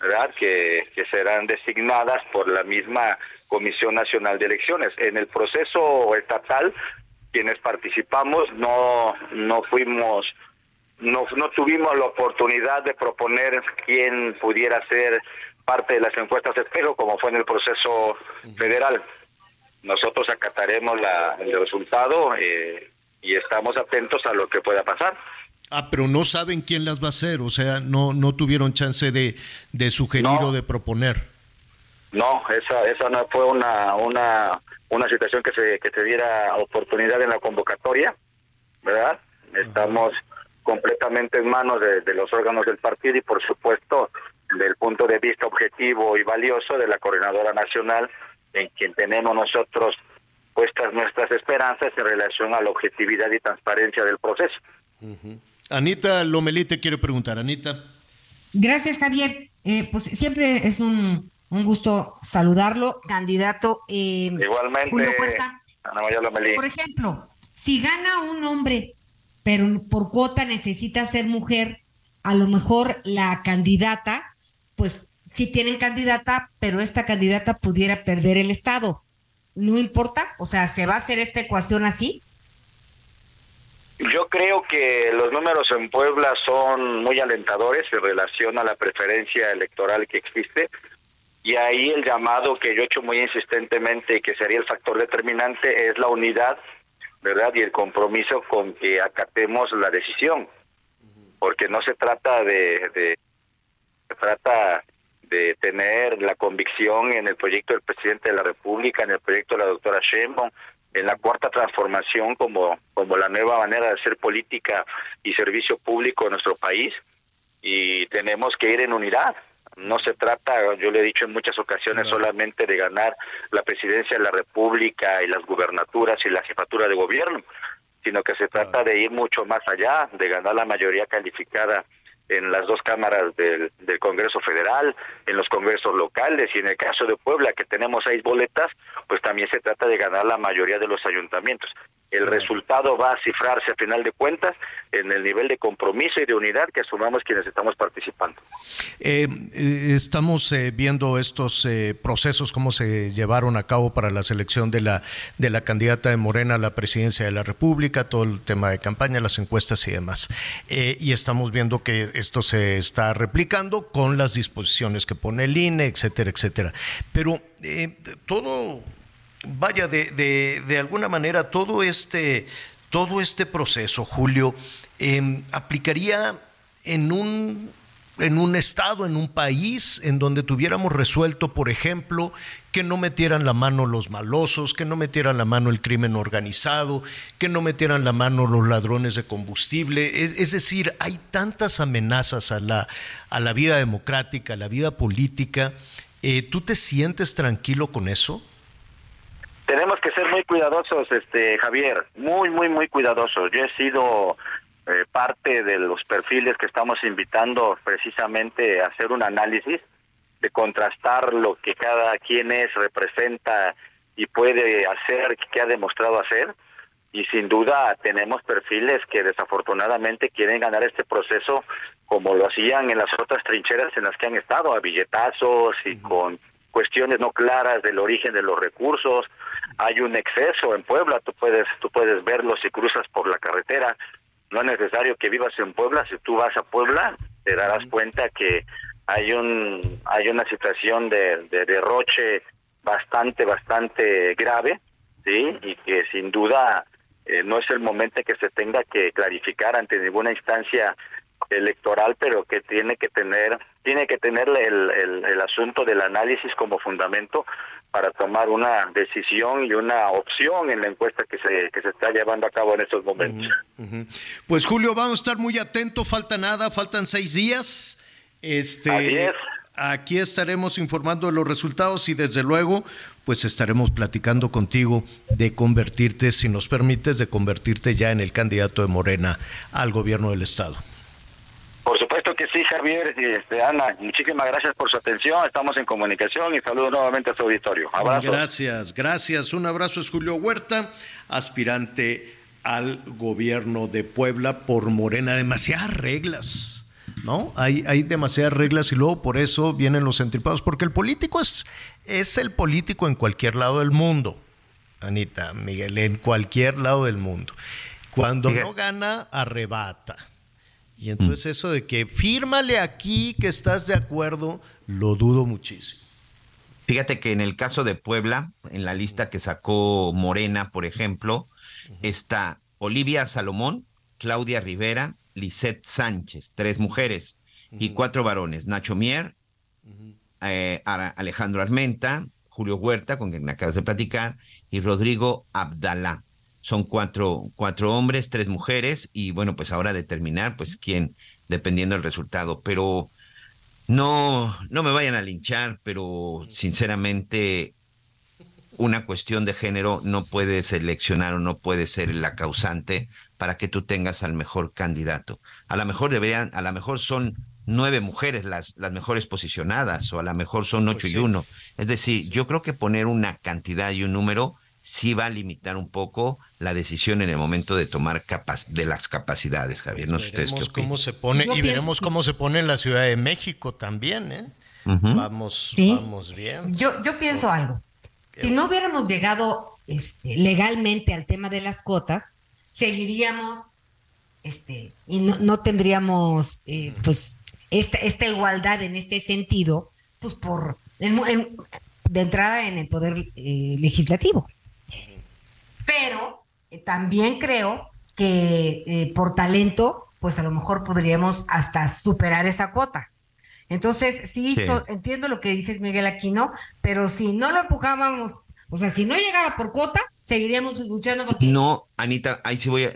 ¿verdad? Que, que serán designadas por la misma Comisión Nacional de Elecciones. En el proceso estatal, quienes participamos no no fuimos no no tuvimos la oportunidad de proponer quién pudiera ser parte de las encuestas espejo como fue en el proceso federal. Nosotros acataremos la, el resultado eh, y estamos atentos a lo que pueda pasar. Ah, pero no saben quién las va a hacer, o sea, no, no tuvieron chance de, de sugerir No. o de proponer. No, esa esa no fue una una una situación que se que se diera oportunidad en la convocatoria, ¿verdad? Estamos completamente en manos de, de los órganos del partido y por supuesto del punto de vista objetivo y valioso de la coordinadora nacional en quien tenemos nosotros puestas nuestras esperanzas en relación a la objetividad y transparencia del proceso. Anita Lomelí te quiere preguntar, Anita. Gracias, Javier. Eh, pues siempre es un, un gusto saludarlo, candidato. Eh, Igualmente, Julio Huerta. Ana María Lomelí. Por ejemplo, si gana un hombre, pero por cuota necesita ser mujer, a lo mejor la candidata, pues sí tienen candidata, pero esta candidata pudiera perder el Estado. No importa, o sea, ¿se va a hacer esta ecuación así? Yo creo que los números en Puebla son muy alentadores en relación a la preferencia electoral que existe y ahí el llamado que yo he hecho muy insistentemente y que sería el factor determinante es la unidad, ¿verdad? Y el compromiso con que acatemos la decisión, porque no se trata de, de se trata de tener la convicción en el proyecto del presidente de la República, en el proyecto de la doctora Sheinbaum, en la cuarta transformación como, como la nueva manera de hacer política y servicio público en nuestro país. Y tenemos que ir en unidad. no se trata, yo le he dicho en muchas ocasiones, solamente de ganar la presidencia de la República y las gubernaturas y la jefatura de gobierno, sino que se trata de ir mucho más allá, de ganar la mayoría calificada en las dos cámaras del, del Congreso Federal, en los congresos locales y en el caso de Puebla, que tenemos seis boletas, pues también se trata de ganar la mayoría de los ayuntamientos. El resultado va a cifrarse a final de cuentas en el nivel de compromiso y de unidad que asumamos quienes estamos participando. Eh, eh, estamos eh, viendo estos procesos, cómo se llevaron a cabo para la selección de la, de la candidata de Morena a la presidencia de la República, todo el tema de campaña, las encuestas y demás. Y estamos viendo que esto se está replicando con las disposiciones que pone el INE, etcétera, etcétera. Pero todo, vaya, de, de, de alguna manera, todo este, todo este proceso, Julio, eh, aplicaría en un en un estado, en un país, en donde tuviéramos resuelto, por ejemplo, que no metieran la mano los malosos, que no metieran la mano el crimen organizado, que no metieran la mano los ladrones de combustible. Es, es decir, hay tantas amenazas a la, a la vida democrática, a la vida política. Eh, ¿Tú te sientes tranquilo con eso? Tenemos que ser muy cuidadosos, este Javier, muy, muy, muy cuidadosos. Yo he sido eh, parte de los perfiles que estamos invitando precisamente a hacer un análisis, de contrastar lo que cada quien es, representa y puede hacer, que ha demostrado hacer. Y sin duda tenemos perfiles que desafortunadamente quieren ganar este proceso como lo hacían en las otras trincheras en las que han estado, a billetazos y con cuestiones no claras del origen de los recursos. Hay un exceso en Puebla, tú puedes tú puedes verlo si cruzas por la carretera. No es necesario que vivas en Puebla, si tú vas a Puebla te darás cuenta que hay un hay una situación de, de derroche bastante bastante grave, sí, y que sin duda eh, no es el momento que se tenga que clarificar ante ninguna instancia electoral, pero que tiene que tener tiene que tener el, el, el asunto del análisis como fundamento para tomar una decisión y una opción en la encuesta que se, que se está llevando a cabo en estos momentos. Uh -huh. Pues Julio, vamos a estar muy atentos, falta nada, faltan seis días. Este, Así es. Aquí estaremos informando de los resultados y desde luego, pues estaremos platicando contigo de convertirte, si nos permites, de convertirte ya en el candidato de Morena al gobierno del estado. Que sí, Javier y este, Ana. Muchísimas gracias por su atención. Estamos en comunicación y saludo nuevamente a su auditorio. Abrazo. Gracias, gracias. Un abrazo es Julio Huerta, aspirante al gobierno de Puebla por Morena. Demasiadas reglas. ¿No? Hay, hay demasiadas reglas y luego por eso vienen los entripados, porque el político es, es el político en cualquier lado del mundo, Anita, Miguel, en cualquier lado del mundo. Cuando Miguel. no gana, arrebata. Y entonces mm. eso de que fírmale aquí que estás de acuerdo, lo dudo muchísimo. Fíjate que en el caso de Puebla, en la lista que sacó Morena, por ejemplo, uh -huh. está Olivia Salomón, Claudia Rivera, Lisette Sánchez, tres mujeres uh -huh. y cuatro varones, Nacho Mier, uh -huh. eh, Alejandro Armenta, Julio Huerta, con quien acabas de platicar, y Rodrigo Abdalá son cuatro, cuatro hombres, tres mujeres, y bueno, pues ahora determinar, pues quién, dependiendo del resultado. Pero no, no me vayan a linchar, pero sinceramente una cuestión de género no puede seleccionar o no puede ser la causante para que tú tengas al mejor candidato. A lo mejor deberían, a lo mejor son nueve mujeres las, las mejores posicionadas, o a lo mejor son ocho pues sí. y uno. Es decir, yo creo que poner una cantidad y un número sí va a limitar un poco la decisión en el momento de tomar capac de las capacidades, Javier. No veremos cómo se pone y veremos cómo se pone en la Ciudad de México también, ¿eh? Uh -huh. Vamos, ¿Sí? vamos bien. Yo, yo pienso algo. Si no hubiéramos llegado este, legalmente al tema de las cuotas, seguiríamos este, y no, no tendríamos eh, pues esta, esta igualdad en este sentido, pues por en, en, de entrada en el poder eh, legislativo. Pero eh, también creo que eh, por talento, pues a lo mejor podríamos hasta superar esa cuota. Entonces, sí, sí. So, entiendo lo que dices, Miguel Aquino, pero si no lo empujábamos, o sea, si no llegaba por cuota, seguiríamos luchando porque... No, Anita, ahí sí voy a...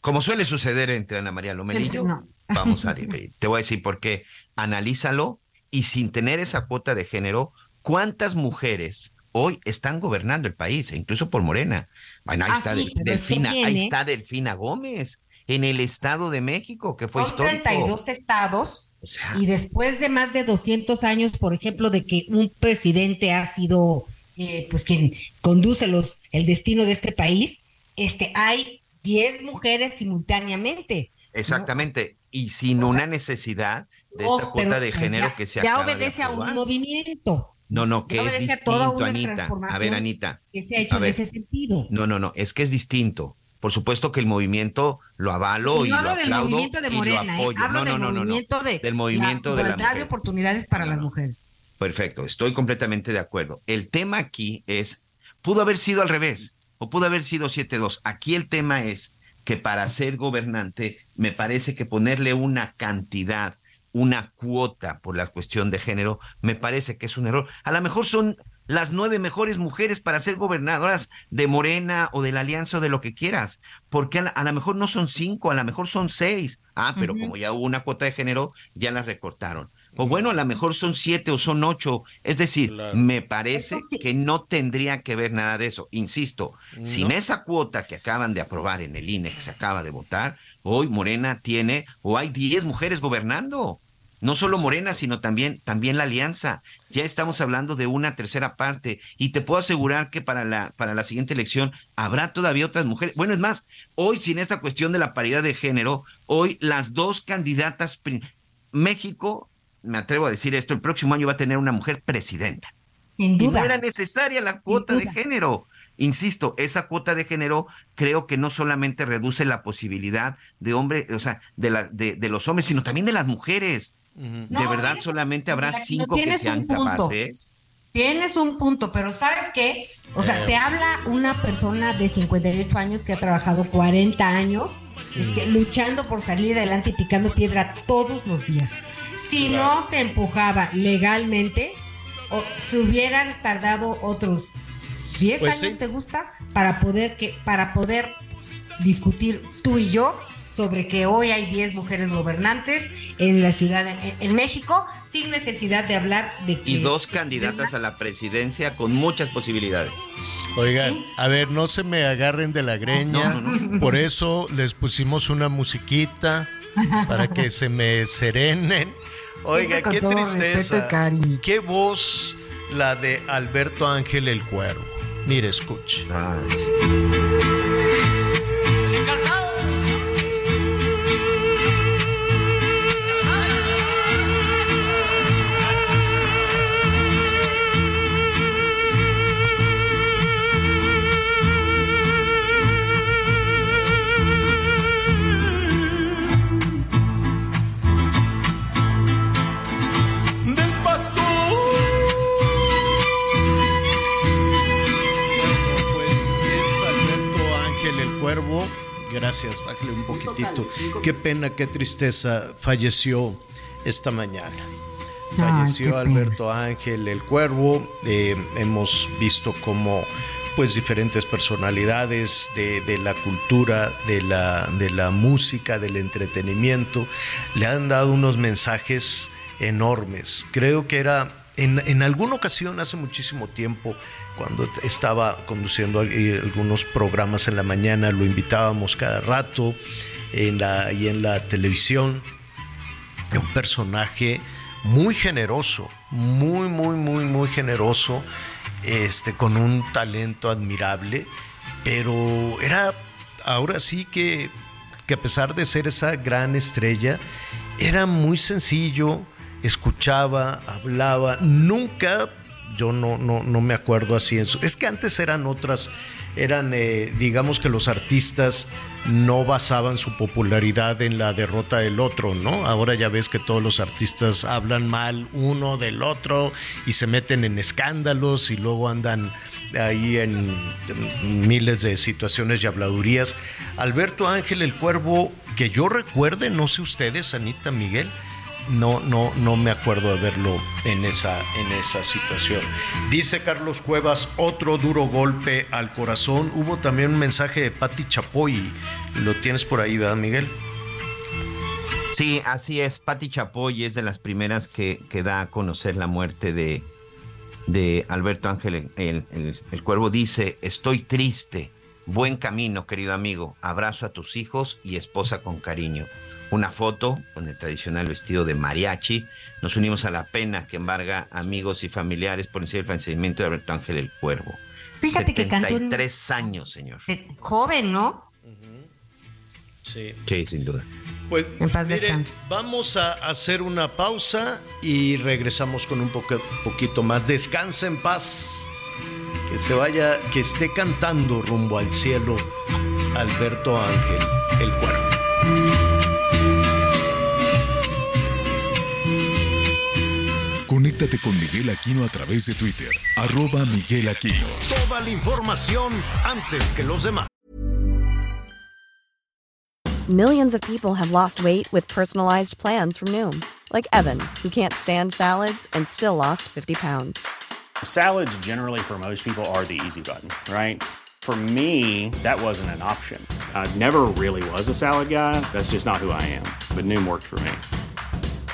Como suele suceder entre Ana María Lomelillo, no. vamos a dividir. Te voy a decir por qué. Analízalo y sin tener esa cuota de género, ¿cuántas mujeres hoy están gobernando el país, e incluso por Morena? Bueno, ahí Ah, está sí, Delfina, ahí está Delfina Gómez, en el Estado de México, que fue Son histórico. 32 estados O sea, y después de más de 200 años, por ejemplo, de que un presidente ha sido eh, pues quien conduce los el destino de este país, este hay 10 mujeres simultáneamente. ¿no? exactamente. Y sin una necesidad de esta cuota de género ya- que se ya acaba de obedece a un movimiento No, no, que ya es distinto, toda una Anita. A ver, Anita. que se ha hecho en ese sentido. No, no, no, es que es distinto. Por supuesto que el movimiento lo avalo Y y, no lo hablo del movimiento de y lo Morena, ¿eh? hablo no, no, del no, no, no. movimiento de del movimiento la de la igualdad de mujer. oportunidades para las mujeres. Perfecto, estoy completamente de acuerdo. El tema aquí es, pudo haber sido al revés, o pudo haber sido 7-2. Aquí el tema es que para ser gobernante, me parece que ponerle una cantidad, una cuota por la cuestión de género, me parece que es un error. A lo mejor son las nueve mejores mujeres para ser gobernadoras de Morena o de la Alianza o de lo que quieras, porque a la- a lo mejor no son cinco, a lo mejor son seis. Ah, pero como ya hubo una cuota de género, ya las recortaron. O bueno, a lo mejor son siete o son ocho. Es decir, Claro. me parece sí. que no tendría que ver nada de eso. Insisto, sin esa cuota que acaban de aprobar en el INE, que se acaba de votar, hoy Morena tiene, o hay 10 mujeres gobernando. No solo Morena, sino también, también la alianza. Ya estamos hablando de una tercera parte. Y te puedo asegurar que para la, para la siguiente elección habrá todavía otras mujeres. Bueno, es más, hoy sin esta cuestión de la paridad de género, hoy las dos candidatas, México, me atrevo a decir esto, el próximo año va a tener una mujer presidenta. Sin Y duda. no era necesaria la cuota de género. Insisto, esa cuota de género creo que no solamente reduce la posibilidad de hombre, o sea, de, la, de, de los hombres, sino también de las mujeres. De No, verdad, tienes- solamente habrá mira, cinco que sean capaces. Tienes un punto, pero ¿sabes qué? O sea, Eh. te habla una persona de 58 años que ha trabajado 40 años este, luchando por salir adelante y picando piedra todos los días. Si no se empujaba legalmente, o se hubieran tardado otros 10 Pues años, sí. ¿te gusta? Para poder, que, para poder discutir tú y yo sobre que hoy hay 10 mujeres gobernantes en la ciudad, en, en México, sin necesidad de hablar de que... Y dos candidatas a la presidencia con muchas posibilidades. Oigan, Sí. a ver, no se me agarren de la greña. No, no, Por eso les pusimos una musiquita para que se me serenen. Oiga, qué tristeza. Qué voz la de Alberto Ángel el Cuervo. Mire, escuche. del Gracias, bájale un poquitito. Qué pena, qué tristeza. Falleció esta mañana. Falleció Alberto Ángel el Cuervo. Eh, hemos visto cómo pues diferentes personalidades de, de la cultura, de la, de la música, del entretenimiento, le han dado unos mensajes enormes. Creo que era en, en alguna ocasión, hace muchísimo tiempo, cuando estaba conduciendo algunos programas en la mañana, lo invitábamos cada rato en la, y en la televisión. Un personaje muy generoso, muy, muy, muy, muy generoso, este, con un talento admirable, pero era ahora sí que, que a pesar de ser esa gran estrella, era muy sencillo, escuchaba, hablaba, nunca, yo no, no, no me acuerdo así, en su- es que antes eran otras, eran, eh, digamos que los artistas no basaban su popularidad en la derrota del otro, ¿no? Ahora ya ves que todos los artistas hablan mal uno del otro y se meten en escándalos y luego andan ahí en, miles de situaciones y habladurías. Alberto Ángel el Cuervo, que yo recuerde, no sé ustedes, Anita Miguel, no, no, no me acuerdo de verlo en esa, en esa situación. Dice Carlos Cuevas, otro duro golpe al corazón. Hubo también un mensaje de Patti Chapoy. Lo tienes por ahí, ¿verdad, Miguel? Sí, así es. Patti Chapoy es de las primeras que, que da a conocer la muerte de, de Alberto Ángel. El, el, el cuervo dice, estoy triste. Buen camino, querido amigo. Abrazo a tus hijos y esposa con cariño. Una foto con el tradicional vestido de mariachi. Nos unimos a la pena que embarga amigos y familiares por el fallecimiento de Alberto Ángel el Cuervo. Fíjate que cantó un- 73 años, señor. Joven, ¿no? Sí. Sí, sin duda. Pues En paz mire, descanse. vamos a hacer una pausa y regresamos con un poco, poquito más. Descansa en paz. Que se vaya, que esté cantando rumbo al cielo Alberto Ángel, el cuervo. Conéctate con Miguel Aquino a través de Twitter, arroba Miguel Aquino. Toda la información antes que los demás. Millions of people have lost weight with personalized plans from Noom, like Evan, who can't stand salads and still lost 50 pounds. Salads, generally, for most people, are the easy button, right? For me, that wasn't an option. I never really was a salad guy. That's just not who I am. But Noom worked for me.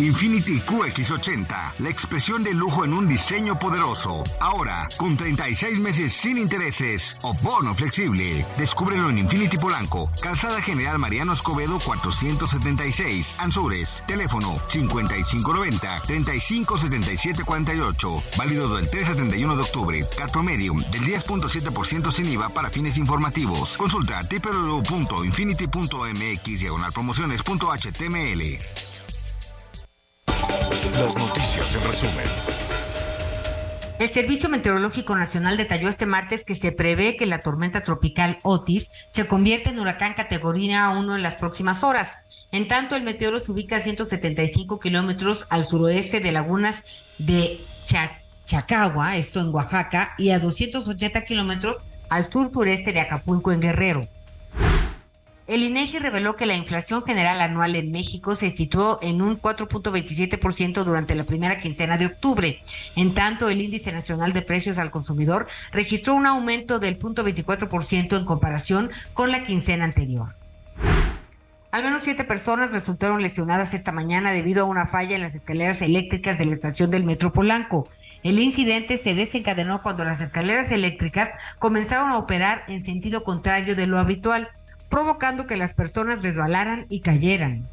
Infinity QX80, la expresión de lujo en un diseño poderoso. Ahora, con 36 meses sin intereses o bono flexible. Descúbrelo en Infinity Polanco, Calzada General Mariano Escobedo 476, Anzures. Teléfono 5590-357748. Válido del 3 al 31 de octubre. Cat promedio del 10.7% sin IVA para fines informativos. Consulta www.infinity.mx diagonal promociones.html. Las noticias en resumen. El Servicio Meteorológico Nacional detalló este martes que se prevé que la tormenta tropical Otis se convierta en huracán categoría 1 en las próximas horas. En tanto, el meteoro se ubica a 175 kilómetros al suroeste de lagunas de Cha- Chacagua, esto en Oaxaca, y a 280 kilómetros al sur sureste de Acapulco, en Guerrero. El INEGI reveló que la inflación general anual en México se situó en un 4.27% durante la primera quincena de octubre. En tanto, el índice nacional de precios al consumidor registró un aumento del 0.24% en comparación con la quincena anterior. Al menos siete personas resultaron lesionadas esta mañana debido a una falla en las escaleras eléctricas de la estación del Metro Polanco. El incidente se desencadenó cuando las escaleras eléctricas comenzaron a operar en sentido contrario de lo habitual, provocando que las personas resbalaran y cayeran.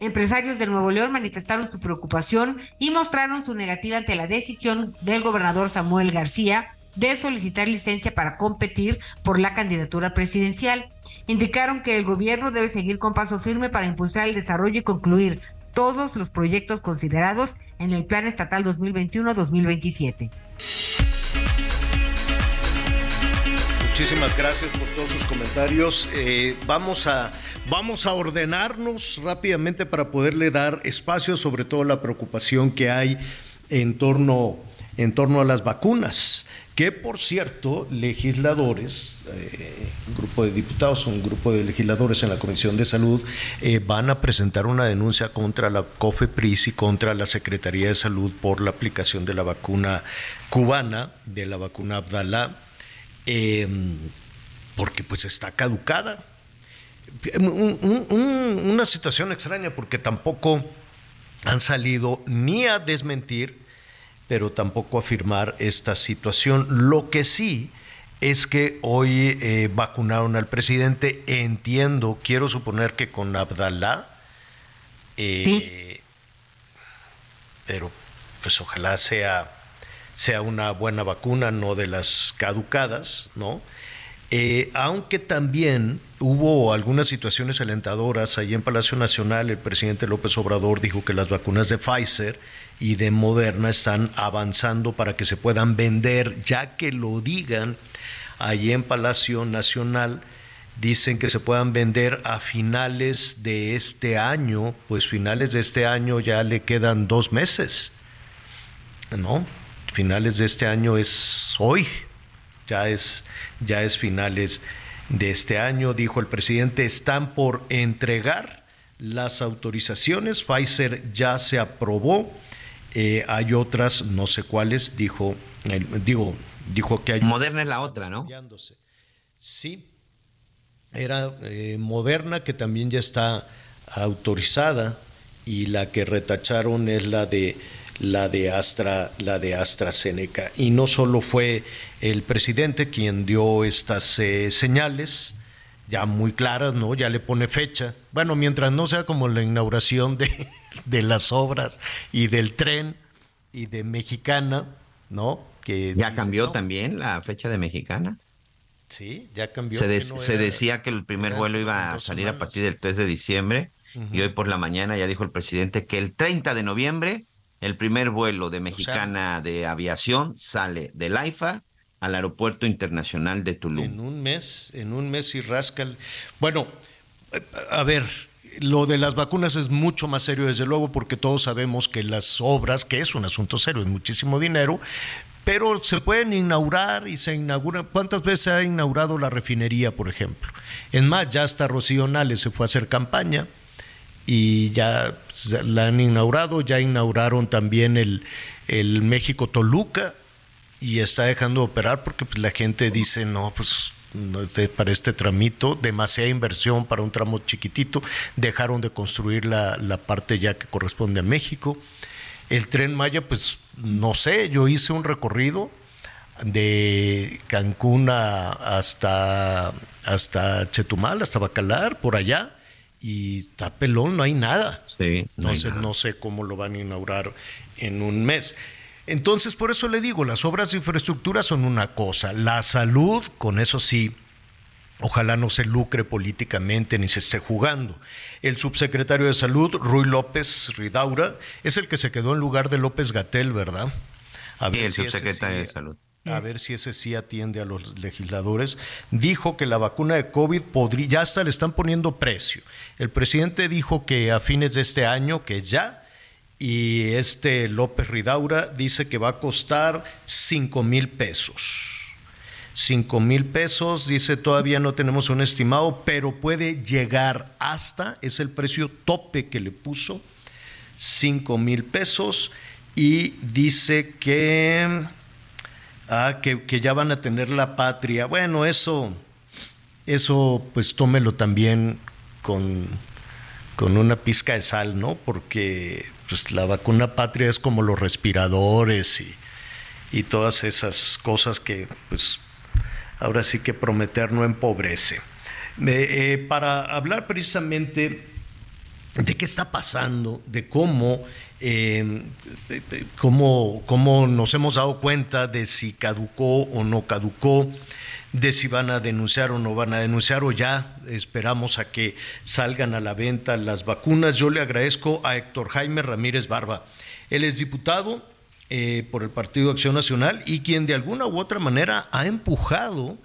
Empresarios de Nuevo León manifestaron su preocupación y mostraron su negativa ante la decisión del gobernador Samuel García de solicitar licencia para competir por la candidatura presidencial. Indicaron que el gobierno debe seguir con paso firme para impulsar el desarrollo y concluir todos los proyectos considerados en el Plan Estatal 2021-2027. Muchísimas gracias por todos sus comentarios. Eh, vamos, a, vamos a ordenarnos rápidamente para poderle dar espacio, sobre todo la preocupación que hay en torno, en torno a las vacunas. Que por cierto, legisladores, eh, un grupo de diputados, un grupo de legisladores en la Comisión de Salud eh, van a presentar una denuncia contra la COFEPRIS y contra la Secretaría de Salud por la aplicación de la vacuna cubana, de la vacuna Abdalá eh, porque pues está caducada. Un- un- un- una situación extraña porque tampoco han salido ni a desmentir, pero tampoco a afirmar esta situación. Lo que sí es que hoy eh, vacunaron al presidente, entiendo, quiero suponer que con Abdalá, eh, pero pues ojalá sea sea una buena vacuna, no de las caducadas, ¿no? Eh, aunque también hubo algunas situaciones alentadoras ahí en Palacio Nacional, el presidente López Obrador dijo que las vacunas de Pfizer y de Moderna están avanzando para que se puedan vender, ya que lo digan ahí en Palacio Nacional, dicen que se puedan vender a finales de este año, pues finales de este año ya le quedan dos meses, ¿no? Finales de este año es hoy, ya es, ya es finales de este año, dijo el presidente, están por entregar las autorizaciones, Pfizer ya se aprobó, eh, hay otras, no sé cuáles, dijo, eh, digo, dijo que hay... Moderna es la otra, ¿no? Sí, era eh, Moderna que también ya está autorizada y la que retacharon es la de la de Astra, la de AstraZeneca. Y no solo fue el presidente quien dio estas eh, señales, ya muy claras, ¿no? Ya le pone fecha. Bueno, mientras no sea como la inauguración de, de las obras y del tren y de Mexicana, ¿no? Que ya cambió también la fecha de Mexicana. Sí, ya cambió. Se, se decía que el primer vuelo iba a salir a partir del 3 de diciembre y hoy por la mañana ya dijo el presidente que el 30 de noviembre el primer vuelo de Mexicana de Aviación sale del AIFA al Aeropuerto Internacional de Tulum. En un mes, en un mes y rascal. Bueno, a ver, lo de las vacunas es mucho más serio, desde luego, porque todos sabemos que las obras, que es un asunto serio, es muchísimo dinero, pero se pueden inaugurar y se inaugura. ¿Cuántas veces se ha inaugurado la refinería, por ejemplo? Es más, ya hasta Rocío Nales se fue a hacer campaña y ya la han inaugurado, ya inauguraron también el, el México Toluca y está dejando de operar porque pues, la gente dice, no, pues para este tramito, demasiada inversión para un tramo chiquitito, dejaron de construir la, la parte ya que corresponde a México. El tren Maya, pues no sé, yo hice un recorrido de Cancún hasta, hasta Chetumal, hasta Bacalar, por allá, y está pelón, no hay nada. Sí, no, Entonces no sé cómo lo van a inaugurar en un mes. Entonces, por eso le digo, las obras de infraestructura son una cosa, la salud, con eso sí, ojalá no se lucre políticamente ni se esté jugando. El subsecretario de Salud, Ruy López Ridaura, es el que se quedó en lugar de López Gatel, ¿verdad? A ver el subsecretario de Salud a ver si ese sí atiende a los legisladores, dijo que la vacuna de COVID podría, ya hasta le están poniendo precio. El presidente dijo que a fines de este año, que ya, y este López Ridaura dice que va a costar 5 mil pesos. 5 mil pesos, dice todavía no tenemos un estimado, pero puede llegar hasta, es el precio tope que le puso, 5 mil pesos, y dice que Ah, que, ya van a tener la patria. Bueno, eso, eso pues tómelo también con, con una pizca de sal, ¿no? Porque pues, la vacuna patria es como los respiradores y, y todas esas cosas que pues ahora sí que prometer no empobrece. Eh, para hablar precisamente de qué está pasando, de cómo eh, cómo, cómo nos hemos dado cuenta de si caducó o no caducó, de si van a denunciar o no van a denunciar o ya esperamos a que salgan a la venta las vacunas. Yo le agradezco a Héctor Jaime Ramírez Barba. Él es diputado eh, por el Partido Acción Nacional y quien de alguna u otra manera ha empujado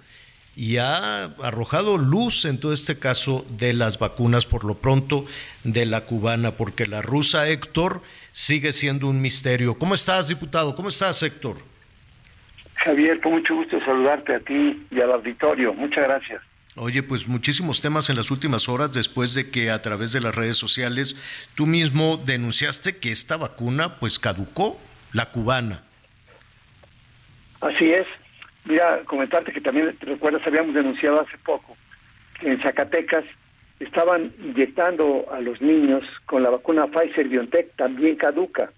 y ha arrojado luz en todo este caso de las vacunas, por lo pronto de la cubana, porque la rusa Héctor sigue siendo un misterio. ¿Cómo estás, diputado? ¿Cómo estás, Héctor? Javier, con mucho gusto saludarte a ti y al auditorio. Muchas gracias. Oye, pues muchísimos temas en las últimas horas después de que a través de las redes sociales tú mismo denunciaste que esta vacuna pues caducó, la cubana. Así es. Mira, comentarte que también, te recuerdas, habíamos denunciado hace poco que en Zacatecas estaban inyectando a los niños con la vacuna Pfizer BioNTech también caduca,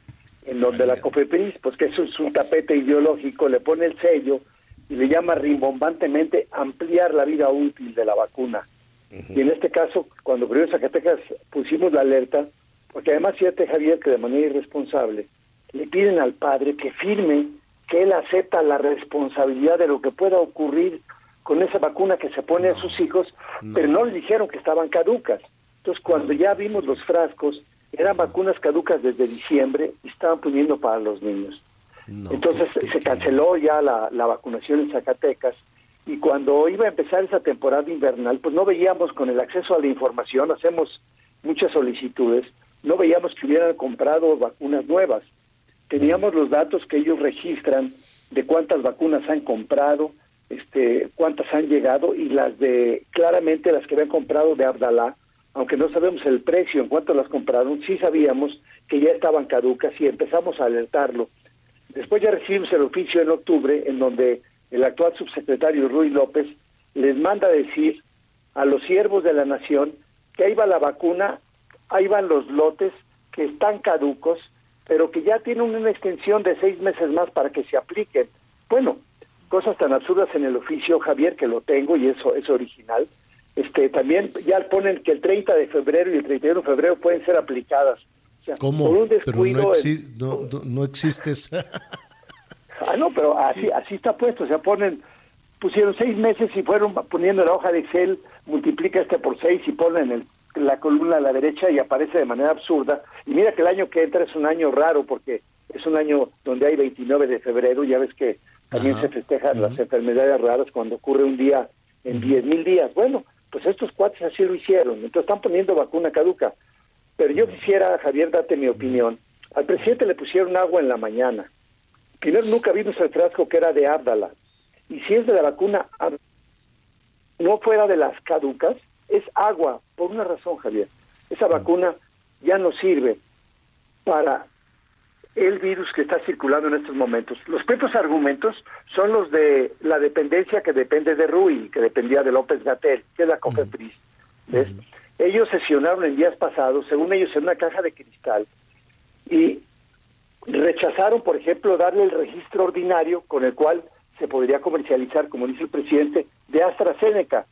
en donde la COFEPRIS, pues que eso es un tapete ideológico, le pone el sello y le llama rimbombantemente ampliar la vida útil de la vacuna. Y en este caso, cuando ocurrió Zacatecas, pusimos la alerta, porque además fíjate Javier que de manera irresponsable le piden al padre que firme que él acepta la responsabilidad de lo que pueda ocurrir con esa vacuna que se pone a sus hijos, pero no le dijeron que estaban caducas. Entonces, cuando ya vimos los frascos, eran vacunas caducas desde diciembre y estaban poniendo para los niños. Entonces, se canceló ya la, la vacunación en Zacatecas y cuando iba a empezar esa temporada invernal, pues no veíamos con el acceso a la información, hacemos muchas solicitudes, no veíamos que hubieran comprado vacunas nuevas. teníamos los datos que ellos registran de cuántas vacunas han comprado, este, cuántas han llegado y las de, claramente las que habían comprado de Abdalá, aunque no sabemos el precio en cuánto las compraron, sí sabíamos que ya estaban caducas y empezamos a alertarlo. Después ya recibimos el oficio en octubre en donde el actual subsecretario Ruy López les manda decir a los siervos de la nación que ahí va la vacuna, ahí van los lotes que están caducos, pero que ya tienen una extensión de seis meses más para que se apliquen. Bueno, cosas tan absurdas en el oficio, Javier, que lo tengo y eso es original. Este, también ya ponen que el 30 de febrero y el 31 de febrero pueden ser aplicadas. O sea, ¿Cómo? Por un Pero descuido, no, el- exi- no, no- no existe esa... Ah, no, pero así, así está puesto. O sea, ponen, pusieron seis meses y fueron poniendo la hoja de Excel, multiplica este por seis y ponen el- la columna a la derecha y aparece de manera absurda. Y mira que el año que entra es un año raro porque es un año donde hay 29 de febrero. Ya ves que también Ajá. se festejan las enfermedades raras cuando ocurre un día en 10 mil días. Bueno, pues estos cuates así lo hicieron. Entonces están poniendo vacuna caduca. Pero yo quisiera, Javier, darte mi opinión. Al presidente le pusieron agua en la mañana. Primero nunca vimos el frasco que era de Árdala. Y si es de la vacuna, no fuera de las caducas, es agua, por una razón, Javier. Esa vacuna ya no sirve para el virus que está circulando en estos momentos. Los propios argumentos son los de la dependencia que depende de Rui, que dependía de López Gatel, que es la COFEPRIS. ¿ves? Ellos sesionaron en días pasados, según ellos, en una caja de cristal, y rechazaron, por ejemplo, darle el registro ordinario con el cual se podría comercializar, como dice el presidente, de AstraZeneca.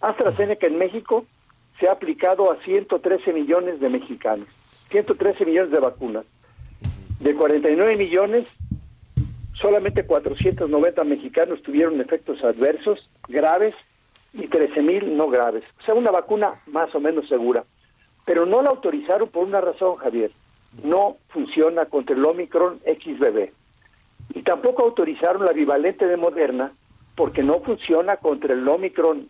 AstraZeneca en México se ha aplicado a 113 millones de mexicanos, 113 millones de vacunas. De 49 millones, solamente 490 mexicanos tuvieron efectos adversos graves y 13 mil no graves. O sea, una vacuna más o menos segura. Pero no la autorizaron por una razón, Javier. No funciona contra el Omicron XBB. Y tampoco autorizaron la bivalente de Moderna porque no funciona contra el Omicron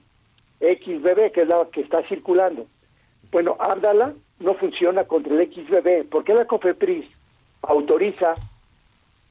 XBB, que es la que está circulando. Bueno, Árdala no funciona contra el XBB. porque la COFEPRIS autoriza,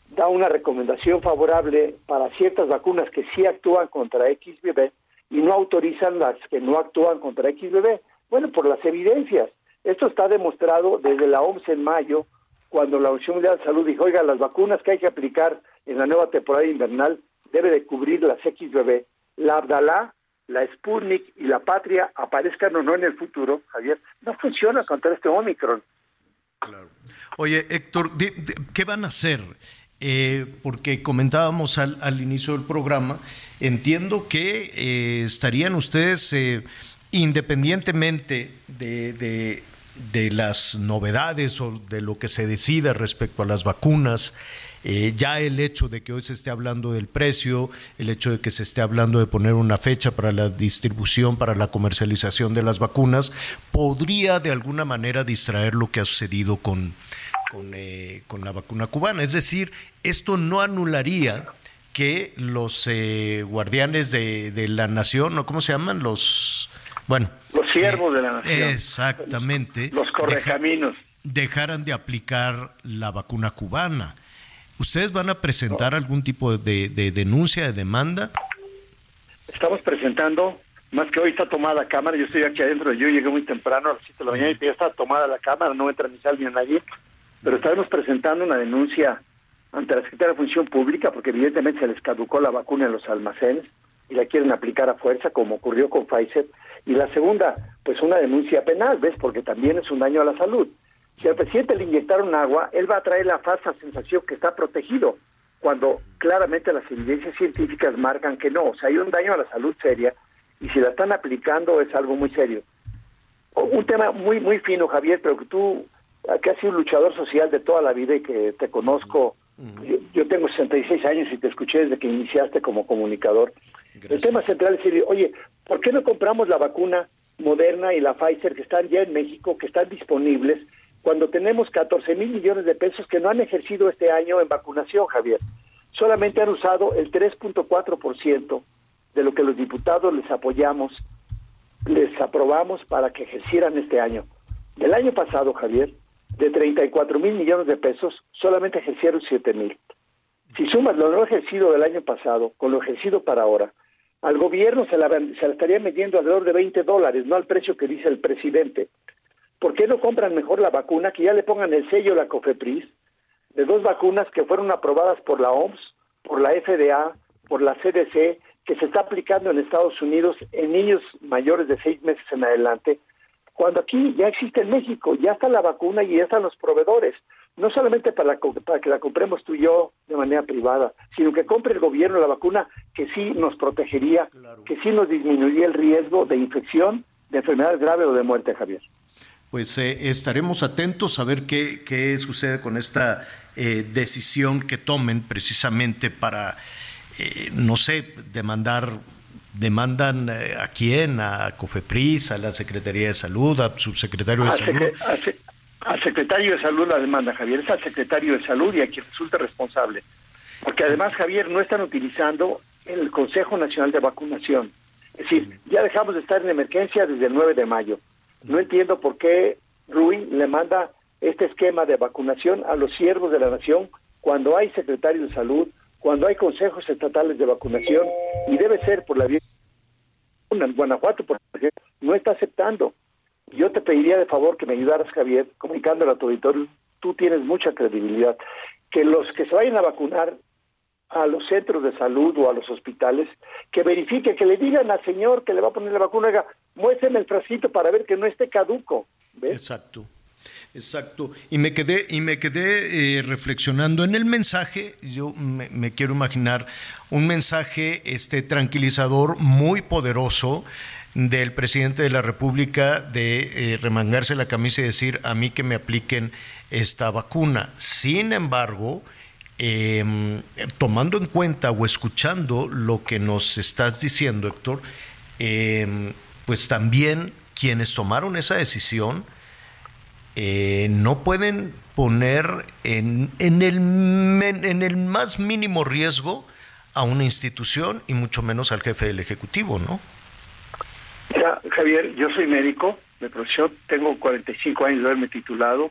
da una recomendación favorable para ciertas vacunas que sí actúan contra XBB y no autorizan las que no actúan contra XBB? Bueno, por las evidencias. Esto está demostrado desde la OMS en mayo, cuando la Organización Mundial de Salud dijo, oiga, las vacunas que hay que aplicar en la nueva temporada invernal debe de cubrir las XBB. La Abdalá, la Sputnik y la Patria, aparezcan o no en el futuro, Javier, no funciona contra este Omicron. Oye, Héctor, ¿qué van a hacer? Eh, porque comentábamos al, al inicio del programa, entiendo que eh, estarían ustedes, eh, independientemente de, de- de las novedades o de lo que se decida respecto a las vacunas, eh, ya el hecho de que hoy se esté hablando del precio, el hecho de que se esté hablando de poner una fecha para la distribución, para la comercialización de las vacunas, podría de alguna manera distraer lo que ha sucedido con, con, eh, con la vacuna cubana. Es decir, esto no anularía que los eh, guardianes de, de la nación, ¿o cómo se llaman? Los, bueno. Los siervos de la nación. Exactamente. Los correcaminos. dejaran de aplicar la vacuna cubana. ¿Ustedes van a presentar algún tipo de, de denuncia, de demanda? Estamos presentando, más que hoy está tomada la cámara, yo estoy aquí adentro, yo llegué muy temprano a las 7 de la mañana y ya está tomada la cámara, no entra ni sal ni nadie, pero estaremos presentando una denuncia ante la Secretaría de Función Pública porque evidentemente se les caducó la vacuna en los almacenes y la quieren aplicar a fuerza como ocurrió con Pfizer. Y la segunda, pues una denuncia penal, ¿ves? Porque también es un daño a la salud. Si al presidente le inyectaron agua, él va a traer la falsa sensación que está protegido, cuando claramente las evidencias científicas marcan que no. O sea, hay un daño a la salud seria y si la están aplicando es algo muy serio. Un tema muy, muy fino, Javier, pero que tú, que has sido un luchador social de toda la vida y que te conozco, yo, yo tengo 66 años y te escuché desde que iniciaste como comunicador. El tema central es decir, oye, ¿por qué no compramos la vacuna Moderna y la Pfizer que están ya en México, que están disponibles, cuando tenemos 14 mil millones de pesos que no han ejercido este año en vacunación, Javier? Solamente han usado el 3.4% de lo que los diputados les apoyamos, les aprobamos para que ejercieran este año. Del año pasado, Javier, de 34 mil millones de pesos, solamente ejercieron 7 mil. Si sumas lo no ejercido del año pasado con lo ejercido para ahora, al gobierno se la, se la estaría metiendo alrededor de 20 dólares, no al precio que dice el presidente. ¿Por qué no compran mejor la vacuna, que ya le pongan el sello la COFEPRIS, de dos vacunas que fueron aprobadas por la OMS, por la FDA, por la CDC, que se está aplicando en Estados Unidos en niños mayores de seis meses en adelante, cuando aquí ya existe en México, ya está la vacuna y ya están los proveedores, no solamente para, para que la compremos tú y yo de manera privada, sino que compre el gobierno la vacuna que sí nos protegería, que sí nos disminuiría el riesgo de infección, de enfermedad grave o de muerte, Javier. Pues eh, estaremos atentos a ver qué, qué sucede con esta eh, decisión que tomen precisamente para, eh, no sé, demandar demandan eh, a quién, a COFEPRIS, a la Secretaría de Salud, a subsecretario de Al Salud. secre- Al secretario de Salud la demanda, Javier, es al secretario de Salud y a quien resulta responsable. Porque además, Javier, no están utilizando el Consejo Nacional de Vacunación. Es decir, ya dejamos de estar en emergencia desde el 9 de mayo. No entiendo por qué Rui le manda este esquema de vacunación a los siervos de la nación cuando hay secretario de salud, cuando hay consejos estatales de vacunación y debe ser por la vía Guanajuato, por ejemplo, no está aceptando. Yo te pediría de favor que me ayudaras, Javier, comunicándole a tu auditorio, tú tienes mucha credibilidad, que los que se vayan a vacunar a los centros de salud o a los hospitales, que verifique, que le digan al señor que le va a poner la vacuna, oiga, muéstrame el frasquito para ver que no esté caduco. Exacto. Exacto. Y me quedé, y me quedé eh, reflexionando en el mensaje, yo me, quiero imaginar un mensaje este, tranquilizador muy poderoso del presidente de la República de eh, remangarse la camisa y decir a mí que me apliquen esta vacuna. Sin embargo, eh, tomando en cuenta o escuchando lo que nos estás diciendo, Héctor, eh, pues también quienes tomaron esa decisión eh, no pueden poner en, en, el, en el más mínimo riesgo a una institución y mucho menos al jefe del Ejecutivo, ¿no? Mira, Javier, yo soy médico de profesión, tengo 45 años de haberme titulado,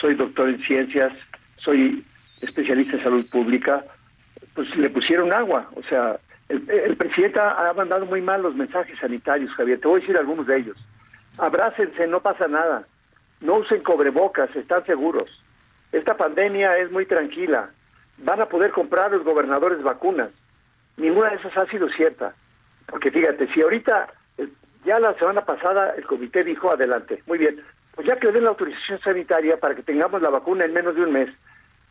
soy doctor en ciencias, soy especialista en salud pública, pues le pusieron agua, o sea, el, presidente ha ha mandado muy mal los mensajes sanitarios, Javier, te voy a decir algunos de ellos. Abrácense, no pasa nada, no usen cobrebocas, están seguros. Esta pandemia es muy tranquila, van a poder comprar los gobernadores vacunas. Ninguna de esas ha sido cierta. Porque fíjate, si ahorita, eh, ya la semana pasada el comité dijo adelante, muy bien, pues ya que den la autorización sanitaria para que tengamos la vacuna en menos de un mes.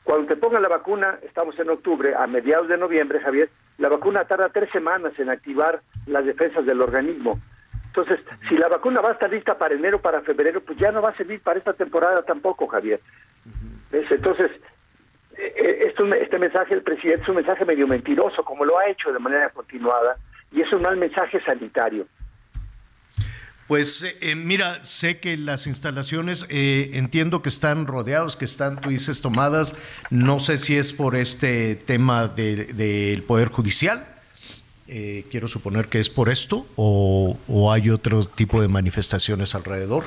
Cuando te pongan la vacuna, estamos en octubre, a mediados de noviembre, Javier, la vacuna tarda tres semanas en activar las defensas del organismo. Entonces, si la vacuna va a estar lista para enero, para febrero, pues ya no va a servir para esta temporada tampoco, Javier. ¿Ves? Entonces, eh, esto, este mensaje del presidente es un mensaje medio mentiroso, como lo ha hecho de manera continuada, y es un mal mensaje sanitario. Pues eh, eh, mira, sé que las instalaciones, eh, entiendo que están rodeados, que están, tú dices, tomadas. No sé si es por este tema de- del Poder Judicial. Eh, quiero suponer que es por esto o, o hay otro tipo de manifestaciones alrededor.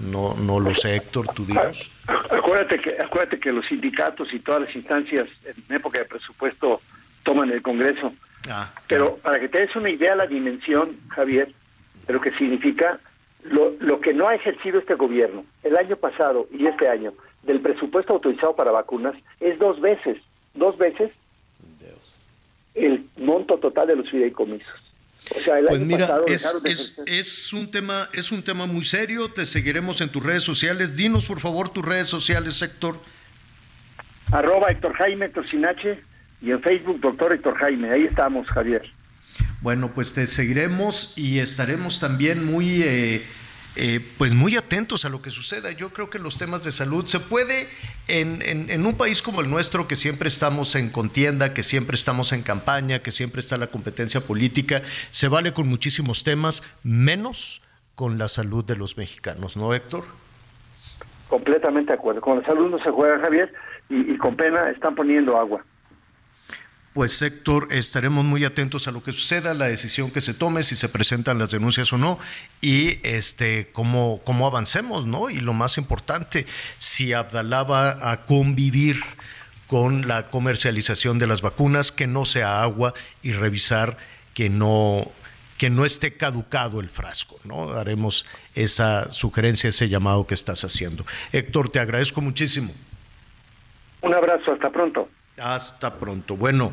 No, no lo sé, Héctor, tú dinos. Acuérdate que, acuérdate que los sindicatos y todas las instancias en época de presupuesto toman el Congreso. Ah, Pero para que te des una idea la dimensión, Javier, de lo que significa lo, lo que no ha ejercido este gobierno el año pasado y este año del presupuesto autorizado para vacunas es dos veces, dos veces el monto total de los fideicomisos. O sea, el Pues año mira, pasado es, de es, es un tema, es un tema muy serio. Te seguiremos en tus redes sociales. Dinos, por favor, tus redes sociales, Héctor. arroba Héctor Jaime, Héctor Sinache, y en Facebook, doctor Héctor Jaime. Ahí estamos, Javier. Bueno, pues te seguiremos y estaremos también muy, eh, eh, pues muy atentos a lo que suceda. Yo creo que los temas de salud se puede en, un país como el nuestro, que siempre estamos en contienda, que siempre estamos en campaña, que siempre está la competencia política, se vale con muchísimos temas, menos con la salud de los mexicanos, ¿no, Héctor? Completamente de acuerdo. Con la salud no se juega, Javier, y con pena están poniendo agua. Pues Héctor, estaremos muy atentos a lo que suceda, la decisión que se tome, si se presentan las denuncias o no, y este cómo, cómo avancemos, ¿no? Y lo más importante, si Abdalá va a convivir con la comercialización de las vacunas, que no sea agua y revisar que no que no esté caducado el frasco, ¿no? Haremos esa sugerencia, ese llamado que estás haciendo. Héctor, te agradezco muchísimo. Un abrazo, hasta pronto. Hasta pronto. Bueno,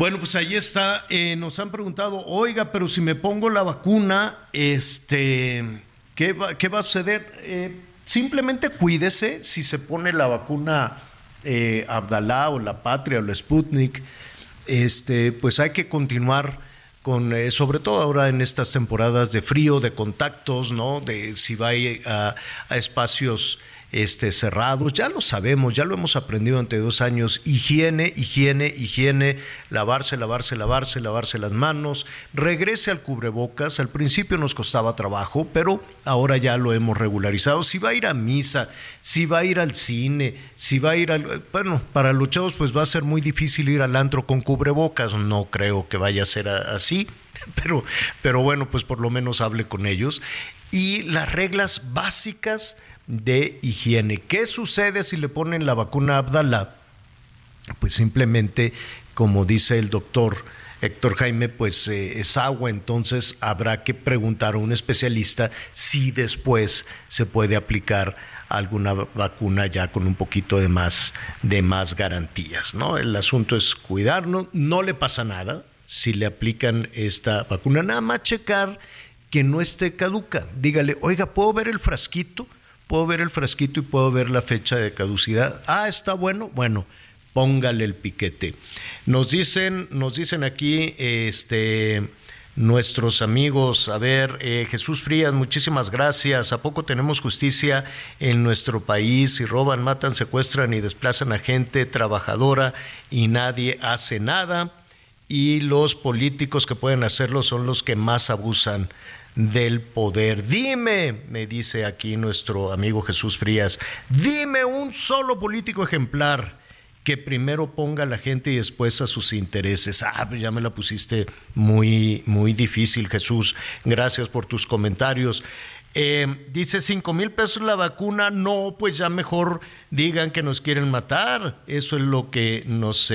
bueno, pues ahí está. Eh, nos han preguntado, oiga, pero si me pongo la vacuna, este, ¿qué va, qué va a suceder? Eh, simplemente cuídese si se pone la vacuna eh, Abdalá o la Patria o la Sputnik. Este, pues hay que continuar con, sobre todo ahora en estas temporadas de frío, de contactos, ¿no? De si va a espacios este, cerrados, ya lo sabemos, ya lo hemos aprendido ante dos años, higiene, higiene, higiene, lavarse, lavarse, lavarse, lavarse las manos, regrese al cubrebocas, al principio nos costaba trabajo, pero ahora ya lo hemos regularizado, si va a ir a misa, si va a ir al cine, si va a ir al, bueno, para los chavos pues va a ser muy difícil ir al antro con cubrebocas, no creo que vaya a ser así, pero, pero bueno, pues por lo menos hable con ellos. Y las reglas básicas, de higiene. ¿Qué sucede si le ponen la vacuna Abdala? Pues simplemente, como dice el doctor Héctor Jaime, pues eh, es agua, entonces habrá que preguntar a un especialista si después se puede aplicar alguna vacuna ya con un poquito de más de más garantías, ¿no? El asunto es cuidarnos, no le pasa nada si le aplican esta vacuna, nada más checar que no esté caduca. Dígale, "Oiga, ¿puedo ver el frasquito?" Puedo ver el frasquito y puedo ver la fecha de caducidad. Ah, está bueno, bueno, póngale el piquete. Nos dicen, nos dicen aquí, este nuestros amigos. A ver, eh, Jesús Frías, muchísimas gracias. ¿A poco tenemos justicia en nuestro país? Si roban, matan, secuestran y desplazan a gente trabajadora y nadie hace nada. Y los políticos que pueden hacerlo son los que más abusan del poder. Dime, me dice aquí nuestro amigo Jesús Frías, dime un solo político ejemplar que primero ponga a la gente y después a sus intereses. Ah, pues ya me la pusiste muy, muy difícil, Jesús. Gracias por tus comentarios. Eh, dice cinco mil pesos la vacuna. No, pues ya mejor digan que nos quieren matar. Eso es lo que nos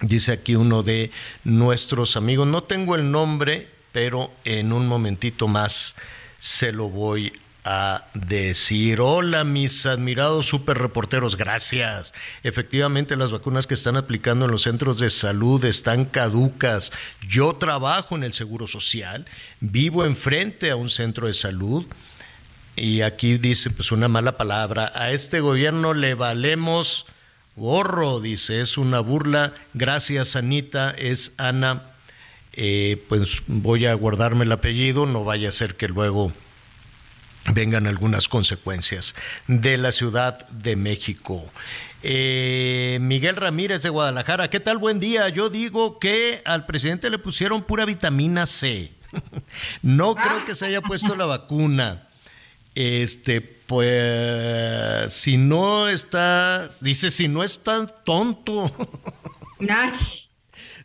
dice aquí uno de nuestros amigos. No tengo el nombre, pero en un momentito más se lo voy a decir. Hola, mis admirados super reporteros, gracias. Efectivamente, las vacunas que están aplicando en los centros de salud están caducas. Yo trabajo en el Seguro Social, vivo enfrente a un centro de salud. Y aquí dice, pues una mala palabra, a este gobierno le valemos gorro, dice, es una burla. Gracias, Anita, es Ana eh, pues voy a guardarme el apellido, no vaya a ser que luego vengan algunas consecuencias de la Ciudad de México. Eh, Miguel Ramírez de Guadalajara, ¿qué tal? Buen día. Yo digo que al presidente le pusieron pura vitamina C. no creo que se haya puesto la vacuna. Este, pues, si no está, dice, si no es tan tonto.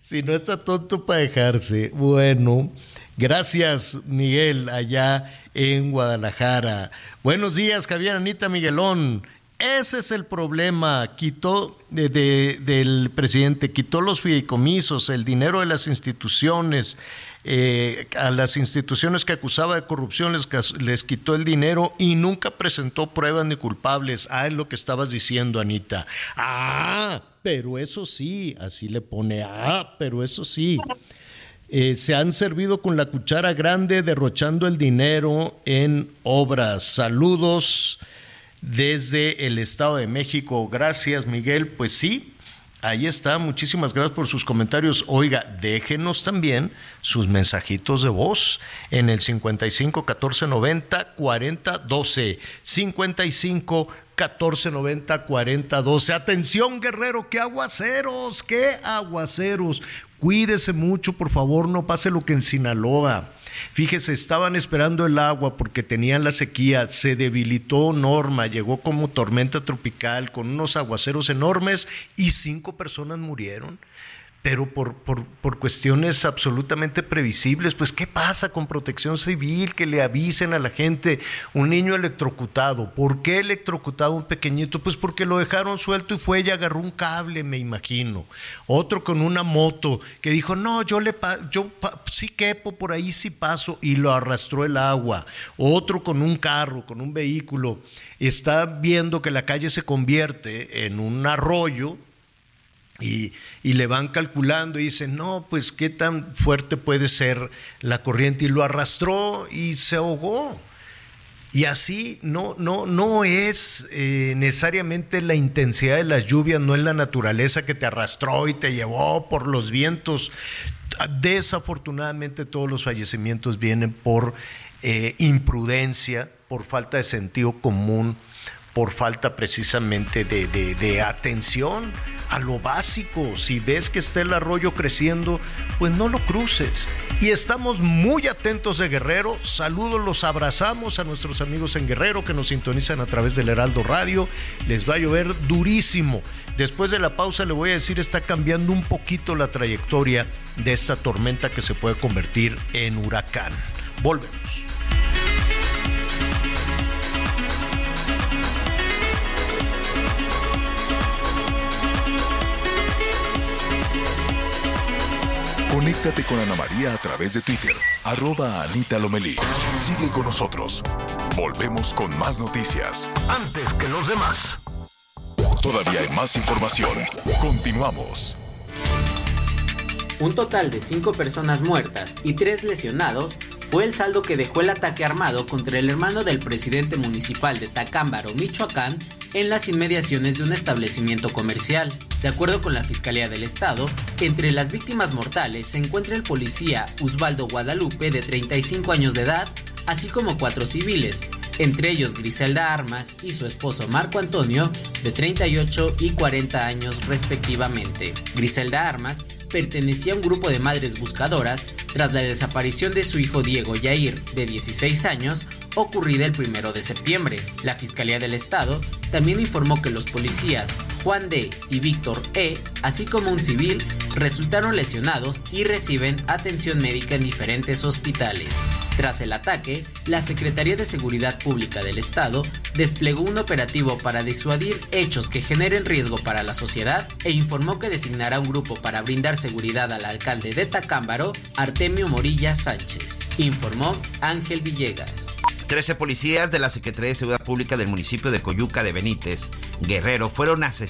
Si no está tonto para dejarse. Bueno, gracias Miguel allá en Guadalajara. Buenos días Javier Anita Miguelón. Ese es el problema. Quitó del presidente, quitó los fideicomisos, el dinero de las instituciones. Eh, a las instituciones que acusaba de corrupción les, les, quitó el dinero y nunca presentó pruebas ni culpables. Ah, es lo que estabas diciendo, Anita. Ah, pero eso sí, así le pone, ah, pero eso sí. Eh, se han servido con la cuchara grande derrochando el dinero en obras. Saludos desde el Estado de México. Gracias, Miguel. Pues sí, Ahí está, muchísimas gracias por sus comentarios. Oiga, déjenos también sus mensajitos de voz en el 55 14 90 40 12. 55 14 90 40 12. Atención, guerrero, qué aguaceros, qué aguaceros. Cuídese mucho, por favor, no pase lo que en Sinaloa. Fíjese, estaban esperando el agua porque tenían la sequía, se debilitó Norma, llegó como tormenta tropical con unos aguaceros enormes y cinco personas murieron pero por, por, por, cuestiones absolutamente previsibles, pues ¿qué pasa con protección civil? Que le avisen a la gente, un niño electrocutado, ¿por qué electrocutado un pequeñito? Pues porque lo dejaron suelto y fue y agarró un cable, me imagino. Otro con una moto que dijo, no, yo le yo sí quepo, por ahí sí paso, y lo arrastró el agua. Otro con un carro, con un vehículo, está viendo que la calle se convierte en un arroyo, y, le van calculando y dicen, no, pues qué tan fuerte puede ser la corriente. Y lo arrastró y se ahogó. Y así no, no, no es eh, necesariamente la intensidad de las lluvias, no es la naturaleza que te arrastró y te llevó por los vientos. Desafortunadamente todos los fallecimientos vienen por eh, imprudencia, por falta de sentido común, por falta precisamente de, atención a lo básico. Si ves que está el arroyo creciendo, pues no lo cruces. Y estamos muy atentos de Guerrero. Saludos, los abrazamos a nuestros amigos en Guerrero que nos sintonizan a través del Heraldo Radio. Les va a llover durísimo. Después de la pausa le voy a decir, está cambiando un poquito la trayectoria de esta tormenta que se puede convertir en huracán. Volvemos. Conéctate con Ana María a través de Twitter, arroba Anita Lomelí. Sigue con nosotros. Volvemos con más noticias. Antes que los demás. Todavía hay más información. Continuamos. Un total de cinco personas muertas y tres lesionados fue el saldo que dejó el ataque armado contra el hermano del presidente municipal de Tacámbaro, Michoacán, en las inmediaciones de un establecimiento comercial. De acuerdo con la Fiscalía del Estado, entre las víctimas mortales se encuentra el policía Osvaldo Guadalupe de 35 años de edad, así como cuatro civiles, entre ellos Griselda Armas y su esposo Marco Antonio, de 38 y 40 años respectivamente. Griselda Armas pertenecía a un grupo de madres buscadoras tras la desaparición de su hijo Diego Yair, de 16 años, ocurrida el 1 de septiembre. La Fiscalía del Estado también informó que los policías Juan D. y Víctor E., así como un civil, resultaron lesionados y reciben atención médica en diferentes hospitales. Tras el ataque, la Secretaría de Seguridad Pública del Estado desplegó un operativo para disuadir hechos que generen riesgo para la sociedad e informó que designará un grupo para brindar seguridad al alcalde de Tacámbaro, Artemio Morilla Sánchez, informó Ángel Villegas. Trece policías de la Secretaría de Seguridad Pública del municipio de Coyuca de Benítez, Guerrero, fueron asesinados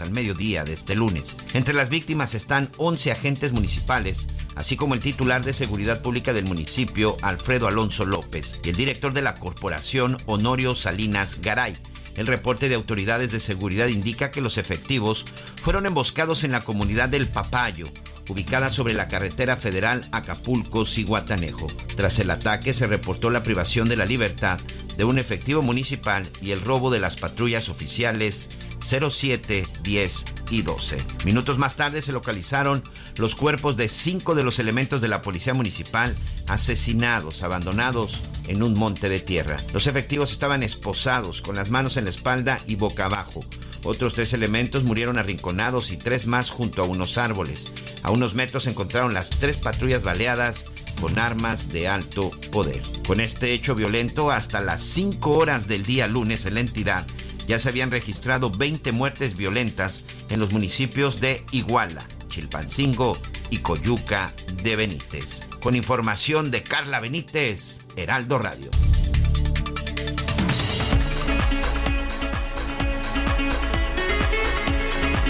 al mediodía de este lunes. Entre las víctimas están 11 agentes municipales, así como el titular de Seguridad Pública del municipio, Alfredo Alonso López, y el director de la corporación, Honorio Salinas Garay. El reporte de autoridades de seguridad indica que los efectivos fueron emboscados en la comunidad del Papayo, ubicada sobre la carretera federal Acapulco-Ciguatanejo. Tras el ataque se reportó la privación de la libertad de un efectivo municipal y el robo de las patrullas oficiales 07, 10 y 12. Minutos más tarde se localizaron los cuerpos de cinco de los elementos de la policía municipal asesinados, abandonados en un monte de tierra. Los efectivos estaban esposados con las manos en la espalda y boca abajo. Otros tres elementos murieron arrinconados y tres más junto a unos árboles. A unos metros encontraron las tres patrullas baleadas con armas de alto poder. Con este hecho violento, hasta las 5 horas del día lunes en la entidad ya se habían registrado 20 muertes violentas en los municipios de Iguala, Chilpancingo y Coyuca de Benítez. Con información de Carla Benítez, Heraldo Radio.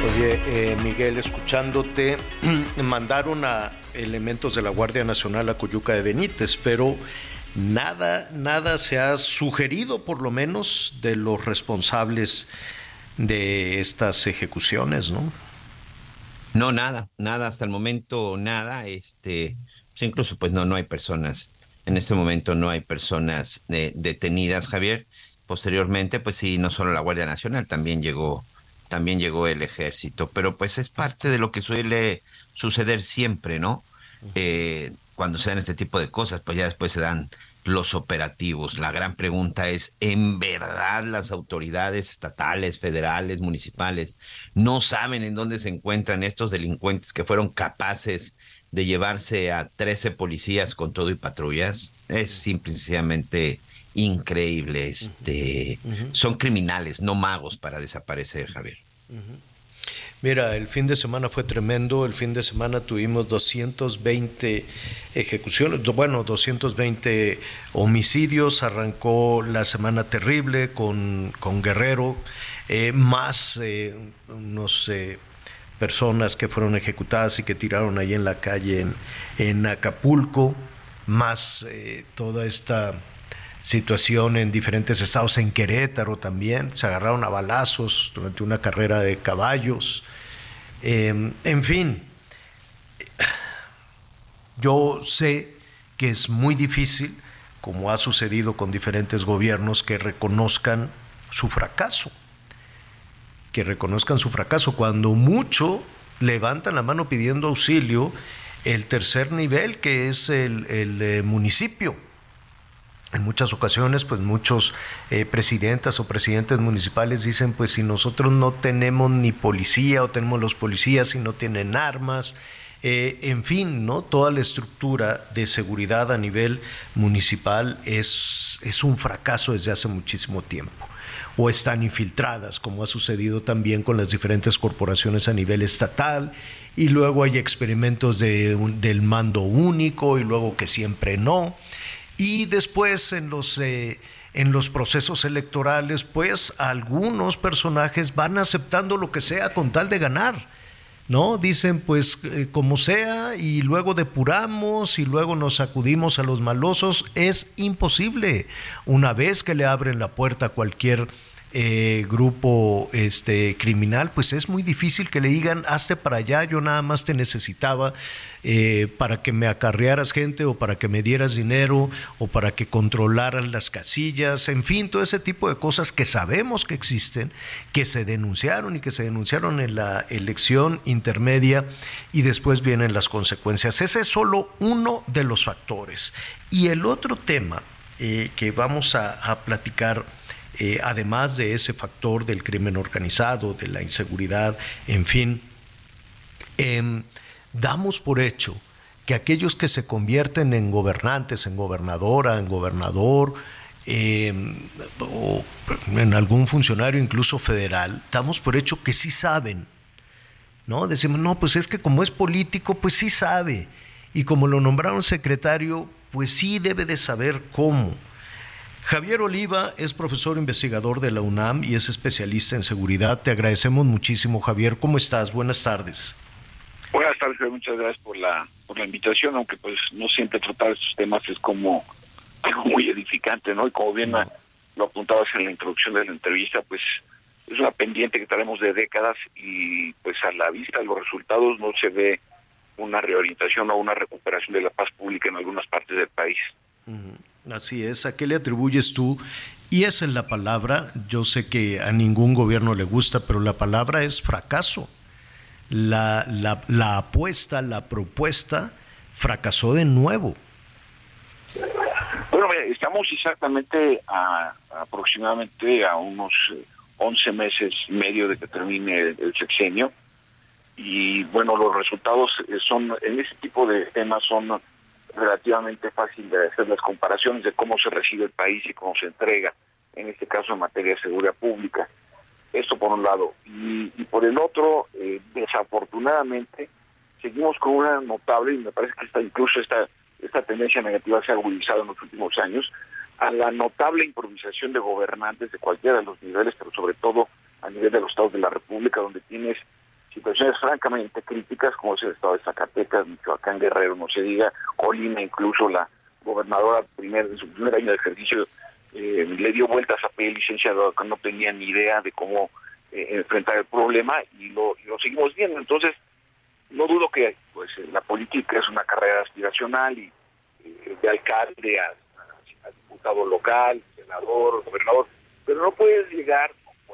Oye, eh, Miguel, escuchándote, mandaron a elementos de la Guardia Nacional a Coyuca de Benítez, pero nada, nada se ha sugerido, por lo menos, de los responsables de estas ejecuciones, ¿no? No, nada, nada, hasta el momento nada. Este, pues, incluso, pues no, no hay personas. En este momento no hay personas eh, detenidas, Javier. Posteriormente, pues sí, no solo la Guardia Nacional, también llegó, también llegó el ejército. Pero pues es parte de lo que suele suceder siempre, ¿no? Eh, cuando se dan este tipo de cosas, pues ya después se dan los operativos. La gran pregunta es, ¿en verdad las autoridades estatales, federales, municipales no saben en dónde se encuentran estos delincuentes que fueron capaces de llevarse a 13 policías con todo y patrullas? Es simplemente increíble. Este, Son criminales, no magos para desaparecer, Javier. Mira, el fin de semana fue tremendo. El fin de semana tuvimos 220 ejecuciones, bueno, 220 homicidios. Arrancó la semana terrible con, con Guerrero, eh, más eh, unos eh, personas que fueron ejecutadas y que tiraron ahí en la calle en, en Acapulco, más toda esta situación en diferentes estados, en Querétaro también, se agarraron a balazos durante una carrera de caballos. Eh, en fin, yo sé que es muy difícil, como ha sucedido con diferentes gobiernos, que reconozcan su fracaso, que reconozcan su fracaso. Cuando mucho levantan la mano pidiendo auxilio, el tercer nivel, que es el, el eh, municipio, en muchas ocasiones, pues muchos eh, presidentas o presidentes municipales dicen, pues si nosotros no tenemos ni policía o tenemos los policías y no tienen armas, eh, en fin, ¿no? Toda la estructura de seguridad a nivel municipal es, es un fracaso desde hace muchísimo tiempo o están infiltradas, como ha sucedido también con las diferentes corporaciones a nivel estatal, y luego hay experimentos de, del mando único y luego que siempre no. Y después en los, eh, en los procesos electorales, pues algunos personajes van aceptando lo que sea con tal de ganar. ¿No? Dicen, pues, eh, como sea, y luego depuramos y luego nos acudimos a los malosos. Es imposible. Una vez que le abren la puerta a cualquier eh, grupo este, criminal, pues es muy difícil que le digan, hazte para allá, yo nada más te necesitaba eh, para que me acarrearas gente o para que me dieras dinero o para que controlaran las casillas, en fin, todo ese tipo de cosas que sabemos que existen, que se denunciaron y que se denunciaron en la elección intermedia y después vienen las consecuencias. Ese es solo uno de los factores. Y el otro tema eh, que vamos a platicar, eh, además de ese factor del crimen organizado, de la inseguridad, en fin, em, damos por hecho que aquellos que se convierten en gobernantes, en gobernadora, en gobernador, em, o en algún funcionario incluso federal, damos por hecho que sí saben, ¿no? Decimos, no, pues es que como es político, pues sí sabe, y como lo nombraron secretario, pues sí debe de saber cómo. Javier Oliva es profesor investigador de la UNAM y es especialista en seguridad. Te agradecemos muchísimo, Javier. ¿Cómo estás? Buenas tardes. Buenas tardes, muchas gracias por la por la invitación, aunque pues no siempre tratar estos temas es como algo muy edificante, ¿no? Y como bien lo apuntabas en la introducción de la entrevista, pues es una pendiente que tenemos de décadas y pues a la vista de los resultados no se ve una reorientación o una recuperación de la paz pública en algunas partes del país. Así es, ¿a qué le atribuyes tú? Y esa es la palabra, yo sé que a ningún gobierno le gusta, pero la palabra es fracaso. La, la, apuesta, la propuesta fracasó de nuevo. Bueno, estamos exactamente a, aproximadamente a unos 11 meses y medio de que termine el sexenio y bueno, los resultados son, en ese tipo de temas son relativamente fácil de hacer las comparaciones de cómo se recibe el país y cómo se entrega, en este caso en materia de seguridad pública. Esto por un lado. Y, por el otro, eh, desafortunadamente, seguimos con una notable, y me parece que esta, incluso esta, esta tendencia negativa se ha agudizado en los últimos años, a la notable improvisación de gobernantes de cualquiera de los niveles, pero sobre todo a nivel de los estados de la República, donde tienes situaciones francamente críticas, como es el estado de Zacatecas, Michoacán, Guerrero, no se diga, Colima, incluso la gobernadora primer, en su primer año de ejercicio eh, le dio vueltas a pedir licenciado que no tenía ni idea de cómo eh, enfrentar el problema y lo, lo seguimos viendo. Entonces, no dudo que pues la política es una carrera aspiracional y eh, de alcalde a, diputado local, senador, gobernador, pero no puedes llegar,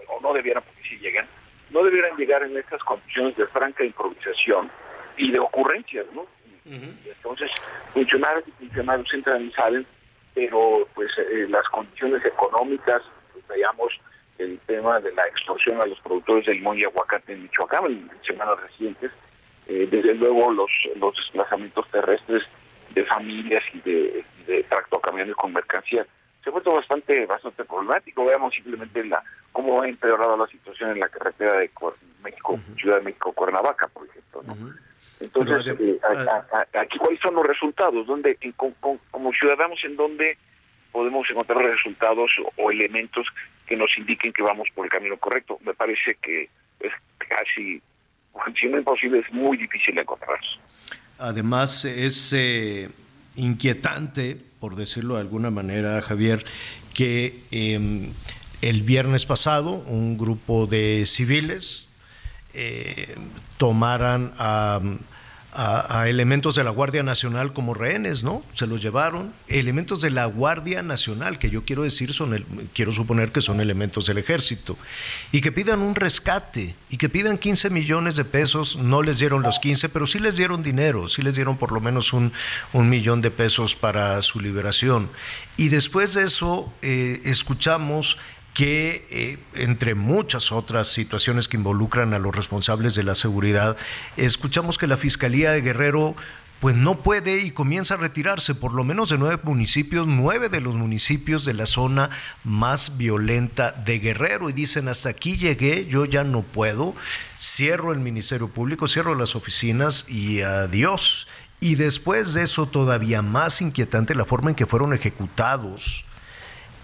o no debieran, porque si llegan, no debieran llegar en estas condiciones de franca improvisación y de ocurrencias, ¿no? Entonces, funcionarios y funcionarios entran y salen, pero pues eh, las condiciones económicas, pues, veamos el tema de la extorsión a los productores de limón y aguacate en Michoacán en semanas recientes, eh, desde luego los, los desplazamientos terrestres de familias y de, de tractocamiones con mercancía se ha vuelto bastante bastante problemático. Veamos simplemente la cómo ha empeorado la situación en la carretera de Cuer- México, Ciudad de México, Cuernavaca, por ejemplo. ¿no? Entonces, Pero, eh, a- a- a- aquí cuáles son los resultados, donde con- con- como ciudadanos en donde podemos encontrar resultados o, o elementos que nos indiquen que vamos por el camino correcto. Me parece que es casi, si no imposible, es muy difícil encontrarlos. Además, es eh, inquietante, por decirlo de alguna manera, Javier, que eh, el viernes pasado un grupo de civiles eh, tomaran a, a- elementos de la Guardia Nacional como rehenes, ¿no? Se los llevaron. Elementos de la Guardia Nacional, que yo quiero decir son, el- quiero suponer que son elementos del ejército, y que pidan un rescate y que pidan 15 millones de pesos. No les dieron los 15, pero sí les dieron dinero, sí les dieron por lo menos un, un millón de pesos para su liberación. Y después de eso, eh, escuchamos que eh, entre muchas otras situaciones que involucran a los responsables de la seguridad, escuchamos que la Fiscalía de Guerrero pues no puede y comienza a retirarse por lo menos de nueve municipios, nueve de los municipios de la zona más violenta de Guerrero y dicen hasta aquí llegué, yo ya no puedo, cierro el Ministerio Público, cierro las oficinas y adiós. Y después de eso todavía más inquietante la forma en que fueron ejecutados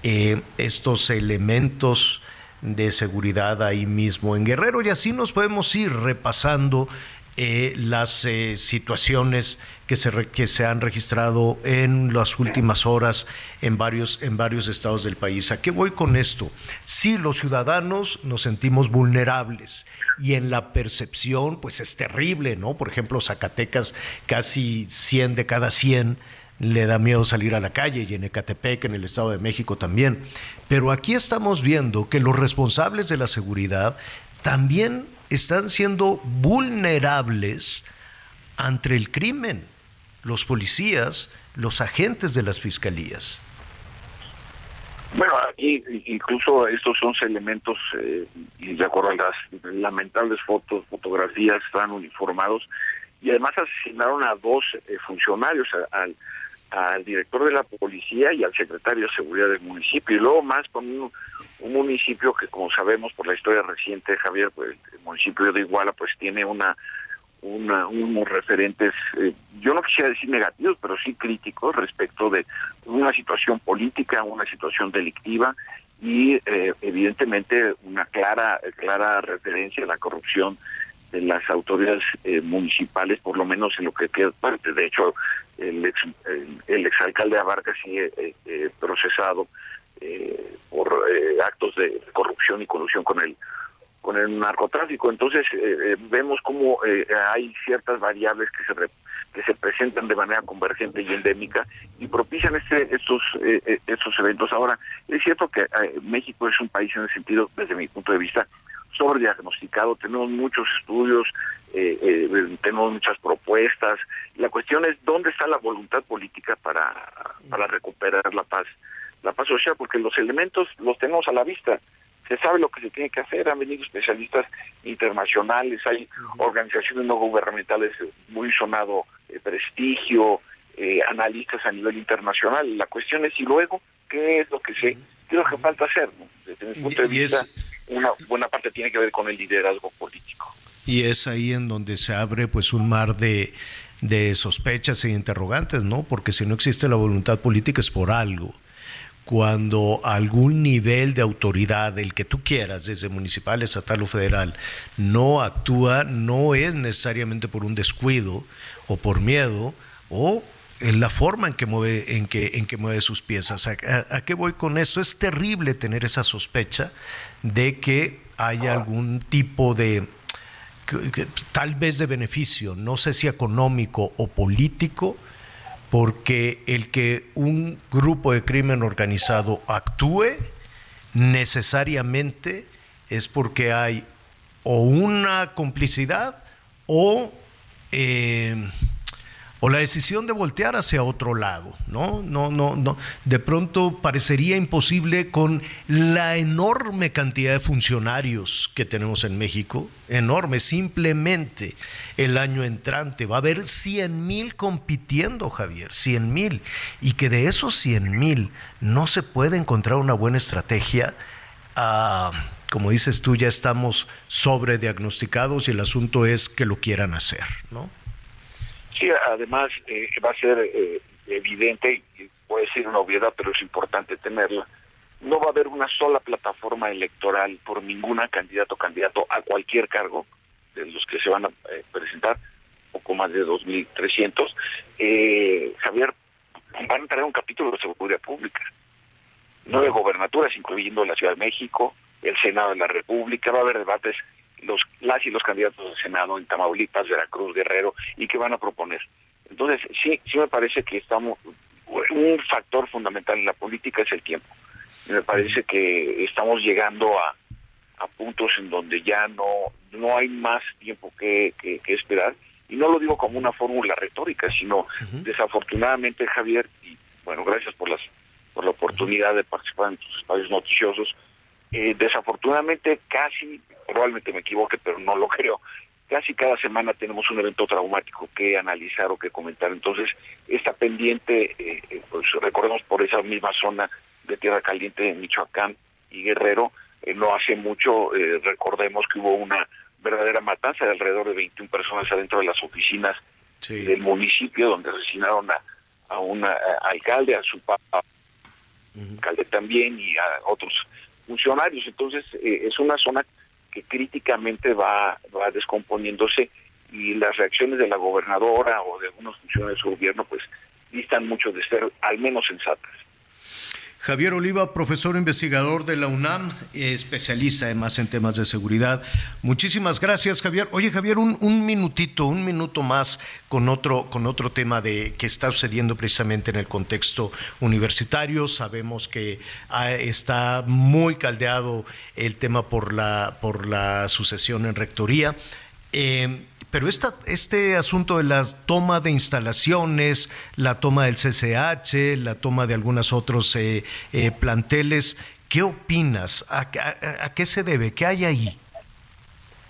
eh, estos elementos de seguridad ahí mismo en Guerrero y así nos podemos ir repasando eh, las eh, situaciones que se, que se han registrado en las últimas horas en varios, en varios estados del país. ¿A qué voy con esto? Sí, los ciudadanos nos sentimos vulnerables y en la percepción pues es terrible, ¿no? Por ejemplo, Zacatecas casi 100 de cada 100 le da miedo salir a la calle y en Ecatepec, en el Estado de México también. Pero aquí estamos viendo que los responsables de la seguridad también están siendo vulnerables ante el crimen, los policías, los agentes de las fiscalías. Bueno, aquí incluso estos 11 elementos, eh, y de acuerdo a las lamentables fotos, fotografías, están uniformados y además asesinaron a dos eh, funcionarios, al, al director de la policía y al secretario de seguridad del municipio, y luego más con un, un municipio que, como sabemos por la historia reciente Javier, pues el municipio de Iguala, pues tiene una una, unos referentes, eh, yo no quisiera decir negativos, pero sí críticos respecto de una situación política, una situación delictiva y eh, evidentemente una clara, clara referencia a la corrupción de las autoridades eh, municipales, por lo menos en lo que queda parte. De hecho, el ex, el, el exalcalde Abarca sigue eh, eh, procesado eh, por eh, actos de corrupción y colusión con el con el narcotráfico. Entonces vemos cómo hay ciertas variables que se re- que se presentan de manera convergente y endémica y propician este, estos estos eventos. Ahora es cierto que México es un país en el sentido, desde mi punto de vista, sobrediagnosticado. Tenemos muchos estudios, eh, eh, tenemos muchas propuestas. La cuestión es dónde está la voluntad política para para recuperar la paz la paz social, porque los elementos los tenemos a la vista se sabe lo que se tiene que hacer, han venido especialistas internacionales, hay organizaciones no gubernamentales muy sonado eh, prestigio, eh, analistas a nivel internacional. La cuestión es y luego, ¿qué es lo que se, qué es lo que falta hacer? ¿no? Desde mi punto de vista, una buena parte tiene que ver con el liderazgo político. Y es ahí en donde se abre pues un mar de, de sospechas e interrogantes, ¿no? Porque si no existe la voluntad política es por algo. Cuando algún nivel de autoridad, el que tú quieras, desde municipal, estatal o federal, no actúa, no es necesariamente por un descuido o por miedo o en la forma en que mueve, en que, en que mueve sus piezas. ¿A, qué voy con esto? Es terrible tener esa sospecha de que haya algún tipo de, tal vez de beneficio, no sé si económico o político, porque el que un grupo de crimen organizado actúe necesariamente es porque hay o una complicidad o, eh, o la decisión de voltear hacia otro lado, ¿no? No, no, no. De pronto parecería imposible con la enorme cantidad de funcionarios que tenemos en México, enorme, simplemente el año entrante va a haber 100 mil compitiendo, Javier, 100 mil, y que de esos 100 mil no se puede encontrar una buena estrategia. Ah, como dices tú, ya estamos sobrediagnosticados y el asunto es que lo quieran hacer, ¿no? Sí, además eh, va a ser eh, evidente, y puede ser una obviedad, pero es importante tenerla, no va a haber una sola plataforma electoral por ninguna candidato o candidato a cualquier cargo de los que se van a eh, presentar, poco más de 2.300. Eh, Javier, van a traer un capítulo de seguridad pública, nueve gobernaturas, incluyendo la Ciudad de México, el Senado de la República, va a haber debates los las y los candidatos al Senado en Tamaulipas, Veracruz, Guerrero y qué van a proponer. Entonces, sí, sí me parece que estamos un factor fundamental en la política es el tiempo. Me parece que estamos llegando a, a puntos en donde ya no no hay más tiempo que, que, que esperar y no lo digo como una fórmula retórica, sino desafortunadamente Javier y bueno, gracias por las por la oportunidad de participar en tus espacios noticiosos. Eh, desafortunadamente casi probablemente me equivoque, pero no lo creo. Casi cada semana tenemos un evento traumático que analizar o que comentar. Entonces, está pendiente, eh, eh, pues recordemos por esa misma zona de Tierra Caliente de Michoacán y Guerrero, eh, no hace mucho, eh, recordemos que hubo una verdadera matanza de alrededor de 21 personas adentro de las oficinas del municipio, donde asesinaron a, a un alcalde, a su papá, alcalde también y a otros funcionarios. Entonces, eh, es una zona que críticamente va, va descomponiéndose y las reacciones de la gobernadora o de algunos funcionarios de su gobierno, pues, distan mucho de ser al menos sensatas. Javier Oliva, profesor investigador de la UNAM, eh, especialista además en temas de seguridad. Muchísimas gracias, Javier. Oye, Javier, un, minutito, un minuto más con otro, con otro tema de que está sucediendo precisamente en el contexto universitario. Sabemos que ah, está muy caldeado el tema por la, por la sucesión en rectoría. Eh, pero esta, este asunto de la toma de instalaciones, la toma del CCH, la toma de algunos otros eh, eh, planteles, ¿qué opinas? ¿A, qué se debe? ¿Qué hay ahí?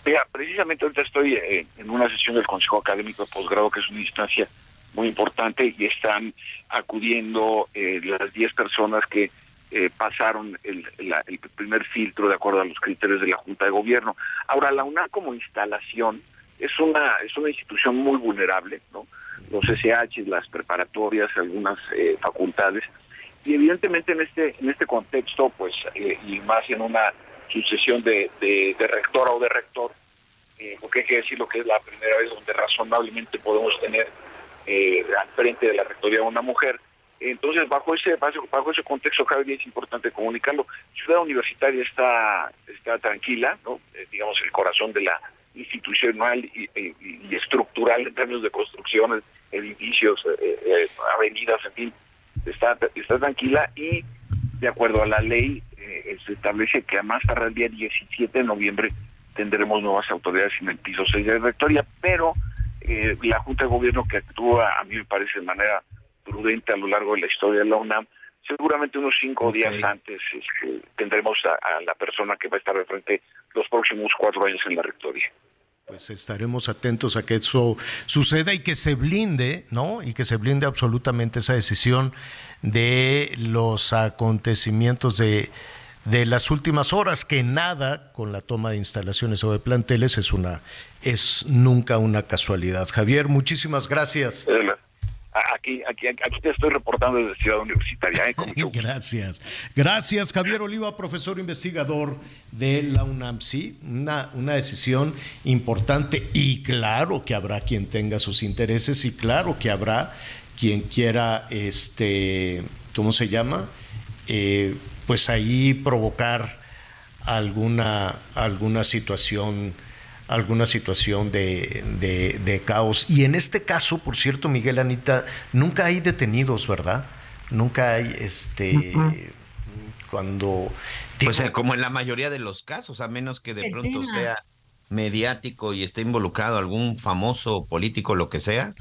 Mira, precisamente ahorita estoy eh, en una sesión del Consejo Académico de Posgrado, que es una instancia muy importante, y están acudiendo eh, las 10 personas que eh, pasaron el, la- el primer filtro de acuerdo a los criterios de la Junta de Gobierno. Ahora, la UNAM como instalación es una, es una institución muy vulnerable, ¿no? Los SH, las preparatorias, algunas eh, facultades, y evidentemente en este en este contexto pues eh, y más en una sucesión de, de, rectora o de rector eh, porque hay que decir lo que es la primera vez donde razonablemente podemos tener eh, al frente de la rectoría una mujer. Entonces bajo ese bajo, bajo ese contexto Javier es importante comunicarlo. Ciudad Universitaria está está tranquila no Eh, digamos el corazón de la institucional y, estructural en términos de construcciones edificios eh, eh, avenidas en fin está, está tranquila y de acuerdo a la ley eh, se establece que a más tardar el día 17 de noviembre tendremos nuevas autoridades en el piso 6 de rectoría, pero eh, la Junta de Gobierno que actúa, a mí me parece de manera prudente a lo largo de la historia de la UNAM, seguramente unos cinco días antes este, tendremos a, a la persona que va a estar de frente los próximos cuatro años en la rectoría. Pues estaremos atentos a que eso suceda y que se blinde, ¿no? Y que se blinde absolutamente esa decisión de los acontecimientos de, de las últimas horas, que nada con la toma de instalaciones o de planteles es una, es nunca una casualidad. Javier, muchísimas gracias. Eh, Aquí, aquí, aquí te estoy reportando desde Ciudad Universitaria. ¿eh? Gracias. Gracias, Javier Oliva, profesor investigador de la UNAM. Sí, una, una decisión importante y claro que habrá quien tenga sus intereses y claro que habrá quien quiera, este, ¿cómo se llama? Eh, pues ahí provocar alguna, alguna situación alguna situación de, de, de caos. Y en este caso, por cierto, Miguel Anita, nunca hay detenidos, ¿verdad? Nunca hay este cuando Pues como en la mayoría de los casos, a menos que de pronto tema. sea mediático y esté involucrado algún famoso político, lo que sea,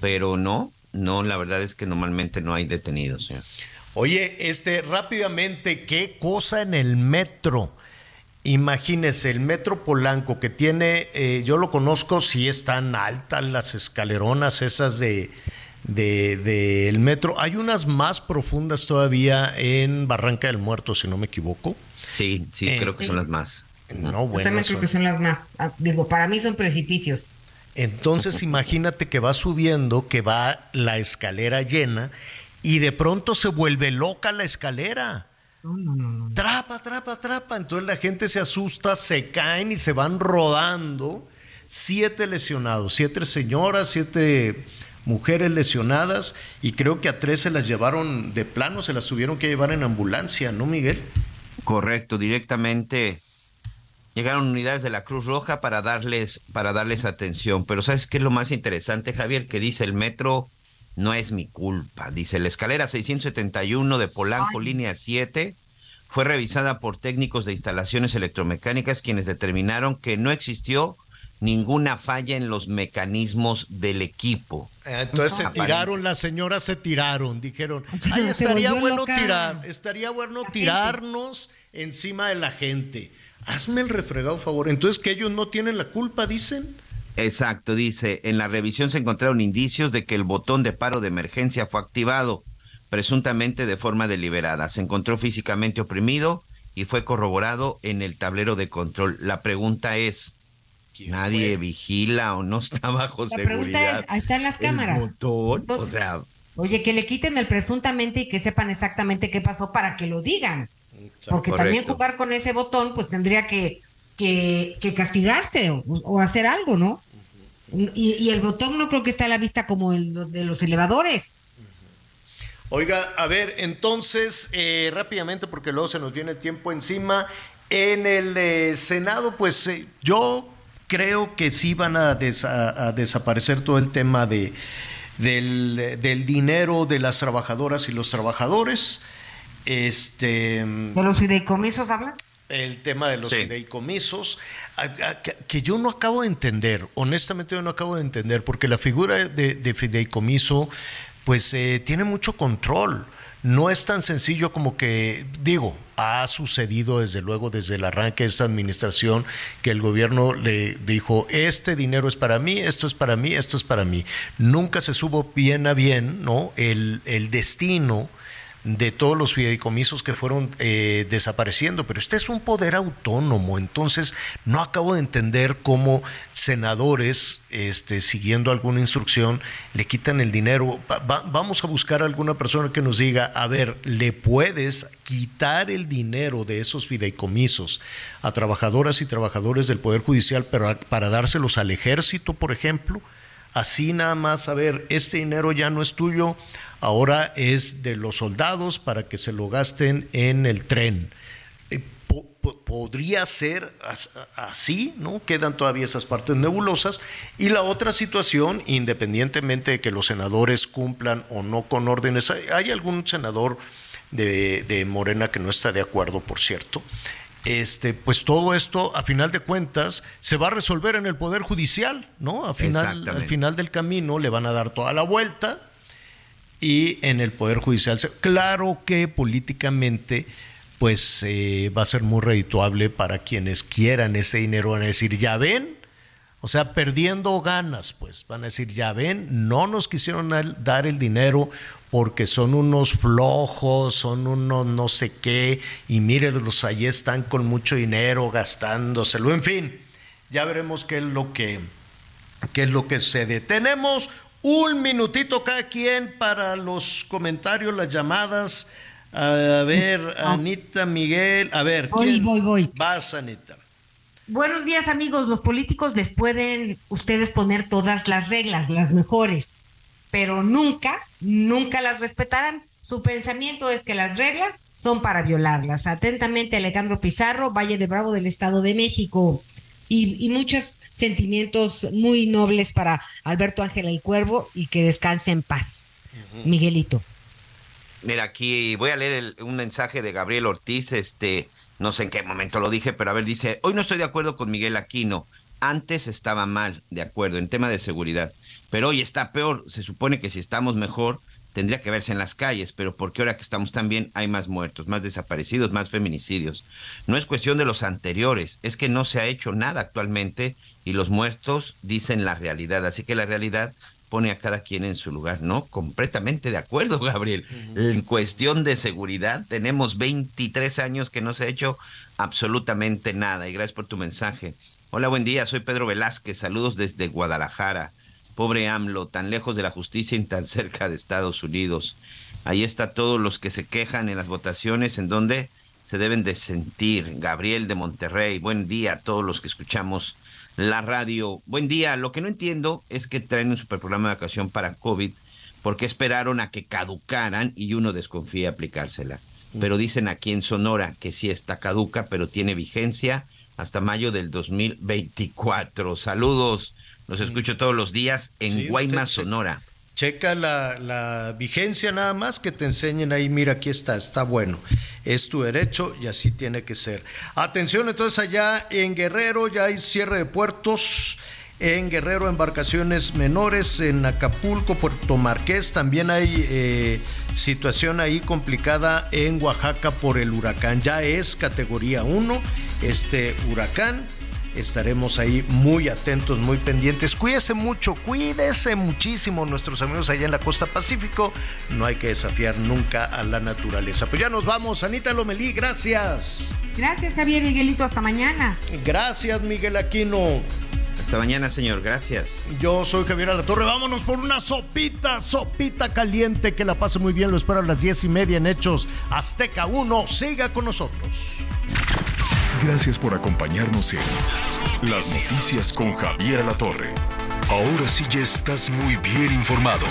pero no, no, la verdad es que normalmente no hay detenidos. señor. Oye, este, rápidamente, ¿qué cosa en el metro? Imagínese, el metro Polanco que tiene, eh, yo lo conozco, si están altas las escaleronas esas de, de- del metro. Hay unas más profundas todavía en Barranca del Muerto, si no me equivoco. Sí, sí, Eh, creo que son las más. No, Yo bueno. también creo son- que son las más. ah, Digo, para mí son precipicios. Entonces imagínate que va subiendo, que va la escalera llena y de pronto se vuelve loca la escalera. Trapa, trapa, trapa. Entonces la gente se asusta, se caen y se van rodando. Siete lesionados, siete señoras, siete mujeres lesionadas y creo que a tres se las llevaron de plano, se las tuvieron que llevar en ambulancia, ¿no, Miguel? Correcto, directamente llegaron unidades de la Cruz Roja para darles, para darles atención. Pero ¿sabes qué es lo más interesante, Javier? Que dice el metro no es mi culpa. Dice la escalera 671 de Polanco, línea 7, fue revisada por técnicos de instalaciones electromecánicas quienes determinaron que no existió ninguna falla en los mecanismos del equipo. Entonces se tiraron, las señoras se tiraron, dijeron, ay, estaría bueno loca tirar, estaría bueno tirarnos encima de la gente. Hazme el refregado favor. Entonces que ellos no tienen la culpa, dicen. Exacto, dice, en la revisión se encontraron indicios de que el botón de paro de emergencia fue activado, presuntamente de forma deliberada. Se encontró físicamente oprimido y fue corroborado en el tablero de control. La pregunta es, ¿nadie vigila o no está bajo La pregunta seguridad? es, ahí están las el cámaras. o sea, Oye, que le quiten el presuntamente y que sepan exactamente qué pasó para que lo digan. Porque también jugar con ese botón, pues tendría que, que, que castigarse o, o hacer algo, ¿no? Y, y el botón no creo que esté a la vista como el de los elevadores. Oiga, a ver, entonces, eh, rápidamente, porque luego se nos viene el tiempo encima, en el eh, Senado, pues eh, yo creo que sí van a, des- a- a desaparecer todo el tema de, del, del dinero de las trabajadoras y los trabajadores. Este, ¿De los fideicomisos hablan? El tema de los fideicomisos, a- a- que, yo no acabo de entender, honestamente yo no acabo de entender, porque la figura de, de fideicomiso pues eh, tiene mucho control. No es tan sencillo como que, digo, ha sucedido desde luego desde el arranque de esta administración que el gobierno le dijo, este dinero es para mí, esto es para mí, esto es para mí. Nunca se supo bien a bien, ¿no? El, el destino de todos los fideicomisos que fueron eh, desapareciendo, pero este es un poder autónomo, entonces no acabo de entender cómo senadores, este, siguiendo alguna instrucción, le quitan el dinero. Va- va- vamos a buscar a alguna persona que nos diga, a ver, ¿le puedes quitar el dinero de esos fideicomisos a trabajadoras y trabajadores del Poder Judicial para, para dárselos al ejército, por ejemplo? Así nada más, a ver, este dinero ya no es tuyo, ahora es de los soldados para que se lo gasten en el tren. Eh, po- po- podría ser as- así, ¿no? Quedan todavía esas partes nebulosas. Y la otra situación, independientemente de que los senadores cumplan o no con órdenes, hay, algún senador de, de Morena que no está de acuerdo, por cierto. Este, pues todo esto, a final de cuentas, se va a resolver en el Poder Judicial, ¿no? A final, al final del camino le van a dar toda la vuelta y en el Poder Judicial. Claro que políticamente pues eh, va a ser muy redituable para quienes quieran ese dinero, van a decir, ya ven, o sea, perdiendo ganas, pues van a decir, ya ven, no nos quisieron dar el dinero porque son unos flojos, son unos no sé qué, y mírenlos, ahí están con mucho dinero gastándoselo, en fin, ya veremos qué es lo que, qué es lo que sucede. Tenemos un minutito cada quien para los comentarios, las llamadas. A ver, Anita, Miguel, a ver, Voy, ¿quién? voy, voy. Vas, Anita. Buenos días amigos, los políticos les pueden ustedes poner todas las reglas, las mejores, pero nunca, nunca las respetarán. Su pensamiento es que las reglas son para violarlas. Atentamente Alejandro Pizarro, Valle de Bravo del Estado de México. Y, y muchos sentimientos muy nobles para Alberto Ángel el Cuervo y que descanse en paz. Miguelito. Mira, aquí voy a leer el- un mensaje de Gabriel Ortiz, este, no sé en qué momento lo dije, pero a ver, dice, hoy no estoy de acuerdo con Miguel Aquino, antes estaba mal, de acuerdo, en tema de seguridad, Pero hoy está peor. Se supone que si estamos mejor, tendría que verse en las calles, pero porque ahora que estamos tan bien hay más muertos, más desaparecidos, más feminicidios. No es cuestión de los anteriores, es que no se ha hecho nada actualmente y los muertos dicen la realidad. Así que la realidad pone a cada quien en su lugar, ¿no? Completamente de acuerdo, Gabriel. En cuestión de seguridad, tenemos 23 años que no se ha hecho absolutamente nada. Y gracias por tu mensaje. Hola, buen día, soy Pedro Velázquez, saludos desde Guadalajara. Pobre AMLO, tan lejos de la justicia y tan cerca de Estados Unidos. Ahí está todos los que se quejan en las votaciones en donde se deben de sentir. Gabriel de Monterrey, buen día a todos los que escuchamos la radio. Buen día, lo que no entiendo es que traen un superprograma de vacación para COVID porque esperaron a que caducaran y uno desconfía aplicársela. Pero dicen aquí en Sonora que sí está caduca, pero tiene vigencia hasta mayo del 2024. Saludos. Los escucho todos los días en Sí, Guaymas, usted Sonora. Checa la, la vigencia nada más, que te enseñen ahí, mira, aquí está, está bueno. Es tu derecho y así tiene que ser. Atención, entonces allá en Guerrero ya hay cierre de puertos. En Guerrero, embarcaciones menores, en Acapulco, Puerto Marqués, también hay eh, situación ahí complicada en Oaxaca por el huracán. Ya es categoría 1 este huracán. Estaremos ahí muy atentos, muy pendientes. Cuídese mucho, cuídese muchísimo nuestros amigos allá en la costa Pacífico. No hay que desafiar nunca a la naturaleza. Pues ya nos vamos, Anita Lomelí, gracias. Gracias, Javier Miguelito. Hasta mañana. Gracias, Miguel Aquino. Hasta mañana, señor. Gracias. Yo soy Javier Alatorre. Vámonos por una sopita, sopita caliente. Que la pase muy bien. Lo espero a las diez y media en Hechos Azteca 1. Siga con nosotros. Gracias por acompañarnos en Las Noticias con Javier La Torre. Ahora sí ya estás muy bien informado.